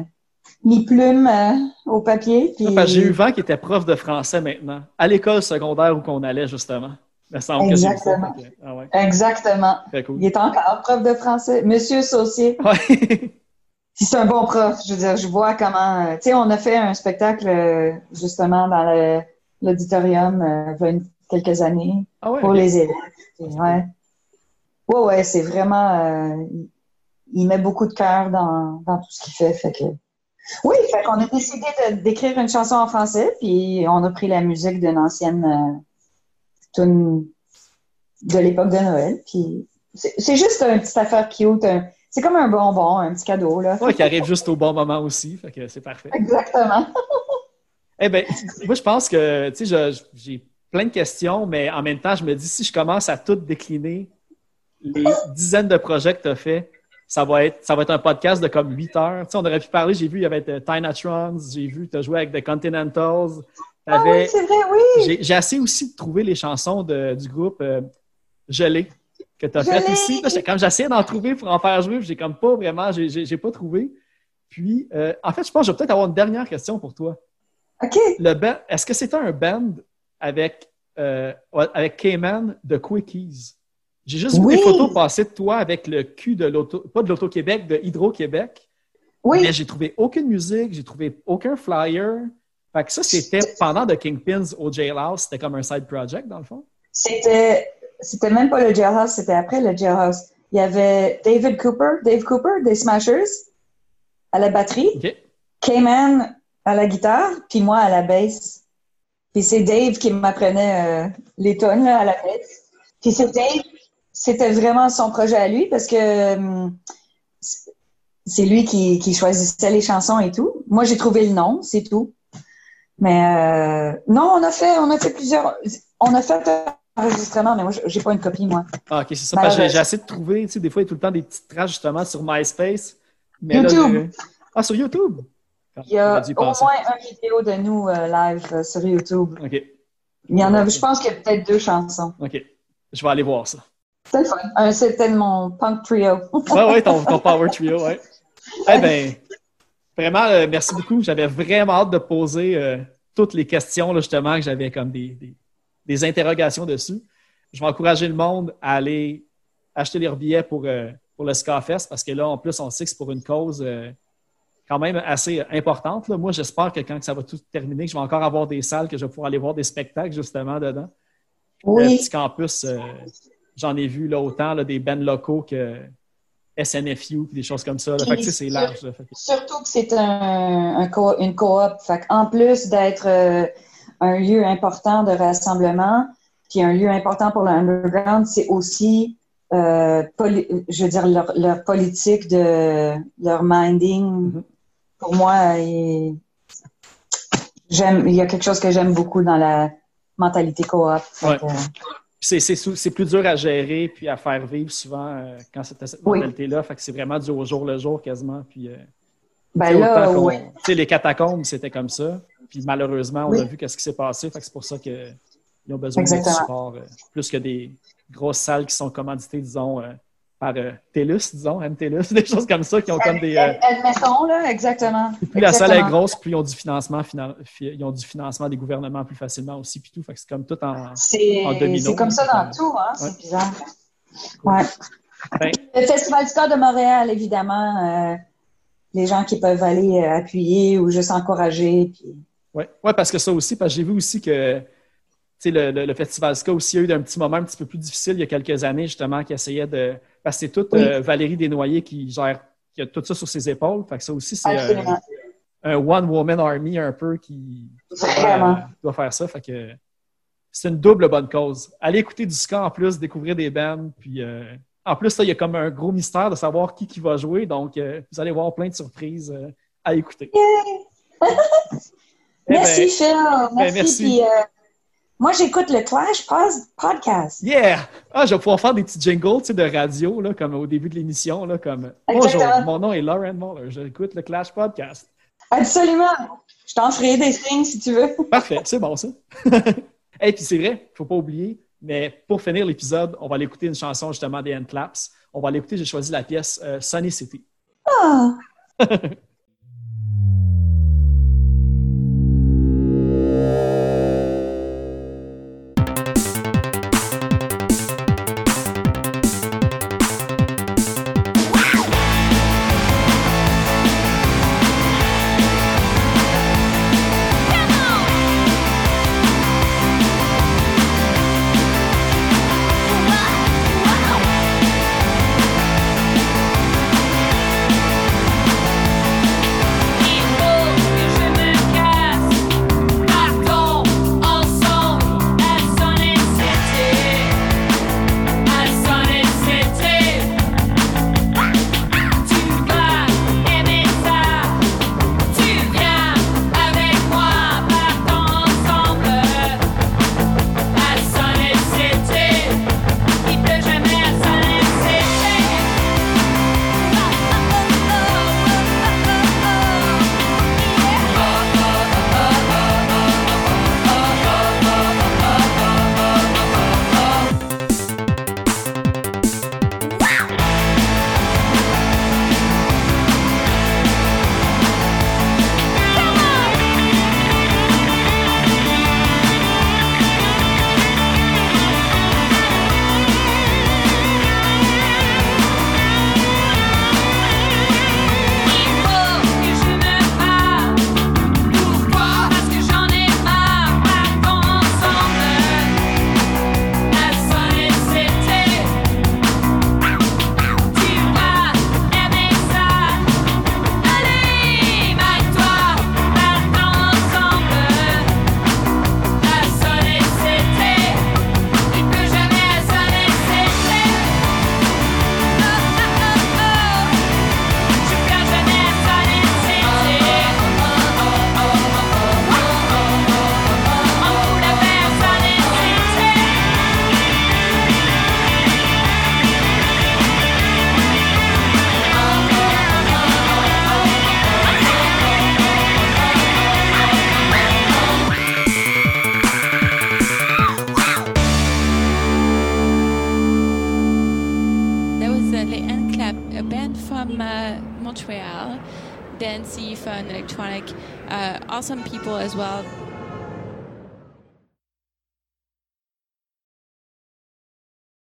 mis plume euh, au papier. Puis... Que J'ai eu vent qui était prof de français maintenant, à l'école secondaire où qu'on allait, justement. Semble. Exactement. Que- Ah ouais, Exactement. cool. Il est encore prof de français. Monsieur Saucier. Ouais. C'est un bon prof. Je veux dire, je vois comment. euh, tu sais, on a fait un spectacle euh, justement dans l'auditorium euh, il y a quelques années Ah ouais, pour les élèves. Puis, ouais. Ouais, ouais, c'est vraiment. euh, il- met beaucoup de cœur dans, dans tout ce qu'il fait. Fait que. Oui, fait qu'on a décidé d'écrire une chanson en français, puis on a pris la musique d'une ancienne euh, tune de l'époque de Noël. Puis c'est juste une petite affaire cute. un- C'est comme un bonbon, un petit cadeau, là. Ouais, qui arrive juste au bon moment aussi. Fait que c'est parfait. Exactement. Eh ben, moi, je pense que, tu sais, j'ai plein de questions, mais en même temps, je me dis, si je commence à tout décliner, les dizaines de projets que tu as fait, ça va être, ça va être un podcast de comme 8 heures. Tu sais, on aurait pu parler, j'ai vu, il y avait euh, Tynatrons, j'ai vu, tu as joué avec The Continentals. Ah oui, c'est vrai, oui. j'ai, assez aussi de trouver les chansons de- du groupe euh, Gelé que tu as Gelé! fait. Là, j'ai- comme j'essayais d'en trouver pour en faire jouer, j'ai comme pas vraiment, j'ai, pas trouvé. Puis, euh, en fait, je pense que je vais peut-être avoir une dernière question pour toi. OK. Le band, est-ce que c'était un band avec, euh, avec Cayman de Quickies? J'ai juste vu Oui. des photos passer de toi avec le cul de l'auto, pas de l'Auto-Québec, de Hydro-Québec. Oui. Mais j'ai trouvé aucune musique, j'ai trouvé aucun flyer. Fait que ça, c'était pendant The Kingpins au Jailhouse, c'était comme un side project dans le fond. C'était, c'était même pas le jailhouse, c'était après le jailhouse. Il y avait David Cooper, Dave Cooper des Smashers à la batterie, OK? Cayman à la guitare, puis moi à la basse. Puis c'est Dave qui m'apprenait euh, les tonnes là, à la basse. Puis c'est Dave, c'était vraiment son projet à lui parce que hum, c'est- lui qui, qui choisissait les chansons et tout. Moi, j'ai trouvé le nom, c'est tout. Mais euh, non, on a fait, on a fait plusieurs, on a fait un enregistrement, mais moi, j'ai pas une copie, moi. Ah, OK, c'est ça. Que j'ai, essayé de trouver, tu sais, des fois, il y a tout le temps des petites traces justement sur MySpace. Mais YouTube. ah, sur YouTube? Il y a au moins une vidéo de nous euh, live euh, sur YouTube. OK, Il y en a, je pense qu'il y a peut-être deux chansons. OK. Je vais aller voir ça. Le fun. Euh, C'était mon punk trio. Ouais, ouais, ton, ton Power Trio, ouais. Eh ben, vraiment, euh, merci beaucoup. J'avais vraiment hâte de poser euh, toutes les questions, là, justement, que j'avais comme des, des, des interrogations dessus. Je vais encourager le monde à aller acheter leurs billets pour, euh, pour le Scafest parce que là, en plus, on sait que c'est pour une cause euh, quand même assez importante. là. Moi, j'espère que quand ça va tout terminer, que je vais encore avoir des salles, que je vais pouvoir aller voir des spectacles, justement, dedans. Le Oui. petit campus, euh, j'en ai vu là, autant là, des bands locaux que SNFU, des choses comme ça. là. Fait que, tu sais, c'est large. là. Surtout que c'est un, un co- une coop. En plus d'être euh, un lieu important de rassemblement, puis un lieu important pour le underground, c'est aussi, euh, je veux dire, leur, leur politique de leur minding. Mhm. Pour moi, il, y a quelque chose que j'aime beaucoup dans la mentalité coop. Ouais. C'est- plus dur à gérer puis à faire vivre souvent euh, quand c'est cette Oui. mentalité-là. Fait que c'est vraiment du au jour le jour quasiment. Puis, euh, ben là, oui. les catacombes, c'était comme ça. Puis malheureusement, on Oui. a vu qu'est-ce qui s'est passé. Fait que c'est pour ça qu'ils ont besoin de support. euh, plus que des grosses salles qui sont commanditées, disons, par euh, TELUS, disons, MTELUS, des choses comme ça qui ont comme des. euh, Admettons, là, exactement. plus la salle est grosse, plus ils ont du financement, finan- fi- ils ont du financement des gouvernements plus facilement aussi, puis tout. Fait que c'est comme tout en. En domino. c'est comme ça dans tout, hein? Ouais. C'est bizarre. Ouais. Ben, Le Festival du corps de Montréal, évidemment, euh, les gens qui peuvent aller euh, appuyer ou juste encourager. Puis... Oui, ouais, parce que ça aussi, parce que j'ai vu aussi que tu sais, le, le, le Festival Ska aussi a eu un petit moment un petit peu plus difficile il y a quelques années, justement, qui essayait de. Parce que c'est toute Oui. euh, Valérie Desnoyers qui gère qui a tout ça sur ses épaules. Fait que ça aussi, c'est euh, un one-woman army un peu qui euh, doit faire ça. Fait que c'est une double bonne cause. Allez écouter du ska en plus, découvrir des bands, puis euh, en plus, il y a comme un gros mystère de savoir qui, qui va jouer, donc euh, vous allez voir plein de surprises à écouter. Eh Merci, ben, Phil. Merci. merci. Puis, euh, moi, j'écoute le Clash Podcast. Yeah! Ah, je vais pouvoir faire des petits jingles tu sais, de radio, là, comme au début de l'émission, là, comme Bonjour, mon nom est Lauren Muller, j'écoute le Clash Podcast. Absolument. Je t'en ferai des signes si tu veux. Parfait, c'est bon ça. Et puis c'est vrai, faut pas oublier, mais pour finir l'épisode, on va aller écouter une chanson justement des Hand Claps. On va aller écouter, j'ai choisi la pièce euh, Sunny City. Ah. Il